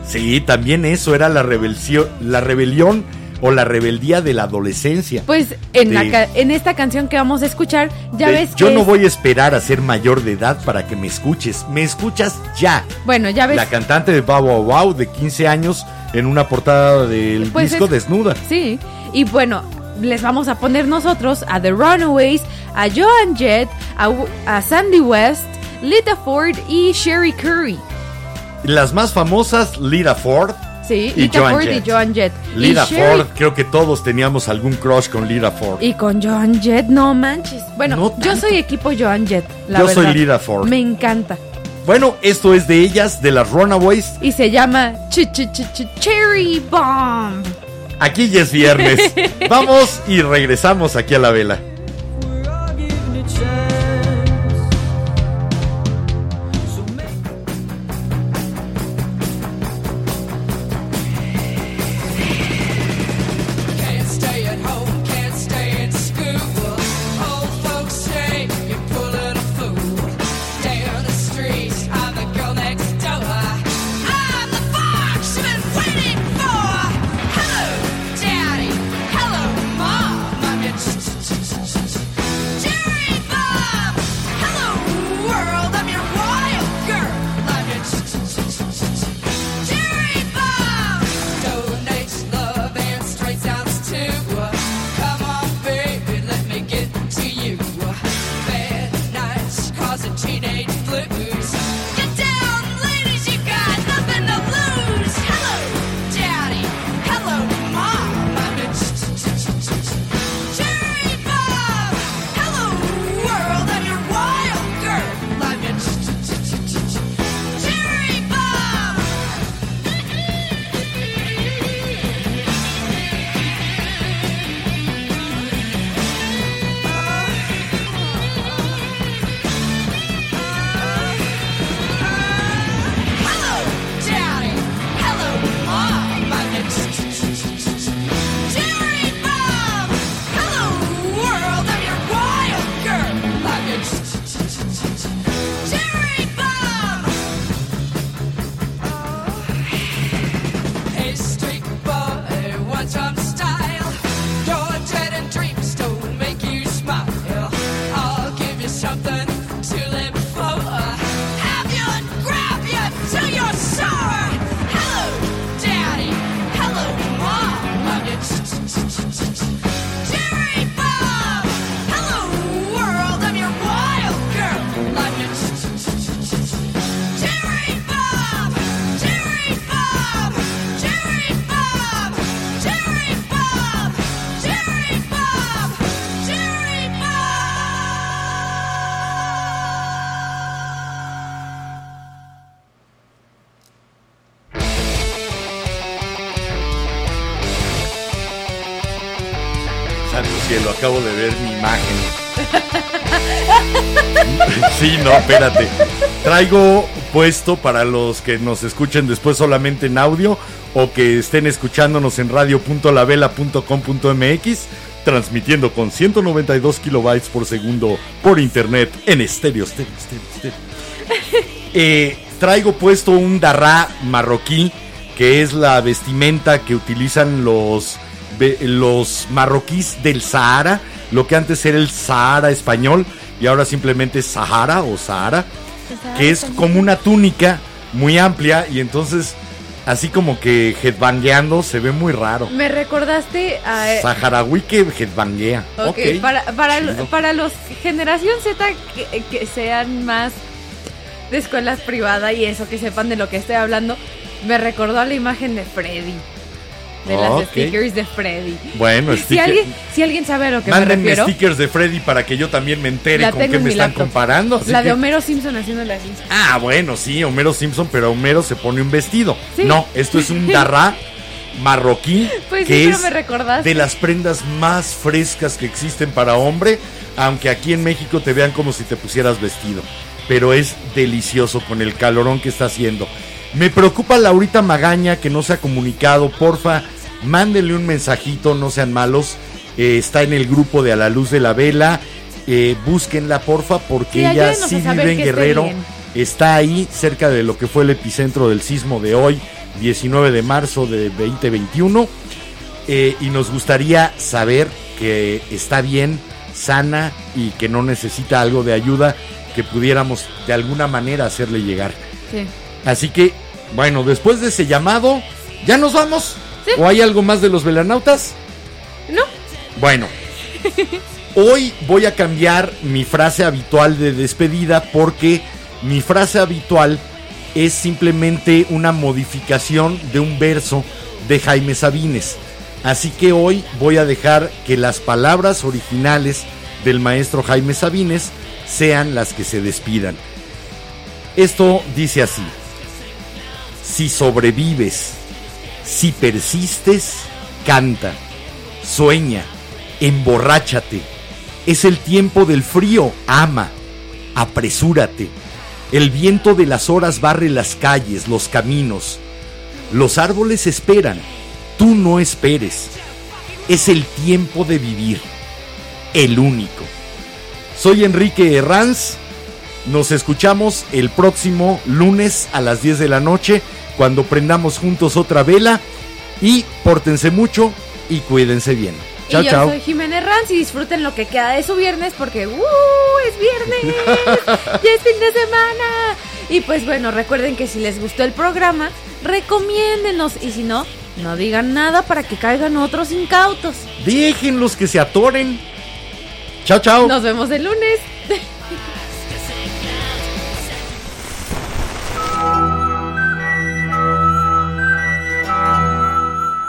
Sí, también eso era la rebelión, la rebelión o la rebeldía de la adolescencia. Pues en, la Sí. ca- en esta canción que vamos a escuchar, ya De- ves yo que no es- voy a esperar a ser mayor de edad para que me escuches. Me escuchas ya. Bueno, ya ves. La cantante de Wow Wow Wow de 15 años en una portada del Pues disco es- desnuda. Sí, y bueno, les vamos a poner nosotros a The Runaways, a Joan Jett, a, Sandy West, Lita Ford y Sherry Curry. Las más famosas, Lita Ford. Sí, Y Lita Joan Ford Jett. y Joan Jett. Sherry- Ford, creo que todos teníamos algún crush con Lita Ford. Y con Joan Jett, no manches. Bueno, No yo soy equipo Joan Jett, la Yo verdad. soy Lita Ford. Me encanta. Bueno, esto es de ellas, de las Runaways. Y se llama -ch -ch -ch Cherry Bomb. Aquí ya es viernes. <laughs> Vamos y regresamos aquí a la vela. Acabo de ver mi imagen. sí, no, espérate. Traigo puesto para los que nos escuchen después solamente en audio o que estén escuchándonos en radio.lavela.com.mx, transmitiendo con 192 kilobytes por segundo por internet en estéreo, estéreo, estéreo, estéreo. Eh, traigo puesto un darrá marroquí, que es la vestimenta que utilizan los, los marroquíes del Sahara, lo que antes era el Sahara español y ahora simplemente Sahara o Sahara, que es como una túnica muy amplia y entonces así como que headbangueando se ve muy raro. Me recordaste a... Saharaui que headbanguea. Ok, Ok. para, para los generación Z que, que sean más de escuelas privadas y eso, que sepan de lo que estoy hablando, me recordó a la imagen de Freddy. De las stickers de Freddy. Bueno, si, sticker- alguien, si alguien sabe a lo que me Mándenme refiero, stickers de Freddy para que yo también me entere la con qué en me están laptop. comparando. La de Homero Simpson haciendo las Simpsons. Ah, bueno, sí, Homero Simpson, pero Homero se pone un vestido. Sí. No, esto es un darrá marroquí <laughs> Pues sí, que pero es me de las prendas más frescas que existen para hombre, aunque aquí en México te vean como si te pusieras vestido. Pero es delicioso con el calorón que está haciendo. Me preocupa Laurita Magaña que no se ha comunicado. Porfa, mándenle un mensajito, no sean malos. Eh, está en el grupo de A la Luz de la Vela. Eh, búsquenla, porfa, porque Sí, ella sí vive en Guerrero. Está ahí cerca de lo que fue el epicentro del sismo de hoy, 19 de marzo de 2021. Eh, y nos gustaría saber que está bien, sana y que no necesita algo de ayuda que pudiéramos de alguna manera hacerle llegar. Sí. Así que, bueno, después de ese llamado, ¿ya nos vamos? Sí. ¿O hay algo más de los velanautas? No, Bueno, Hoy voy a cambiar mi frase habitual de despedida porque mi frase habitual es simplemente una modificación de un verso de Jaime Sabines. Así que hoy voy a dejar que las palabras originales del maestro Jaime Sabines sean las que se despidan. Esto dice así. Si sobrevives, si persistes, canta, sueña, emborráchate. Es el tiempo del frío, ama, apresúrate. El viento de las horas barre las calles, los caminos. Los árboles esperan, tú no esperes. Es el tiempo de vivir, el único. Soy Enrique Herranz. Nos escuchamos el próximo lunes a las 10 de la noche cuando prendamos juntos otra vela. Y pórtense mucho y cuídense bien. Chao, y yo chao. soy Jiménez Ranz y disfruten lo que queda de su viernes porque ¡uh! es viernes, <laughs> <laughs> ya es fin de semana. Y pues bueno, recuerden que si les gustó el programa, recomiéndenos y si no, no digan nada para que caigan otros incautos. Déjenlos que se atoren. Chao, chao. Nos vemos el lunes. <laughs>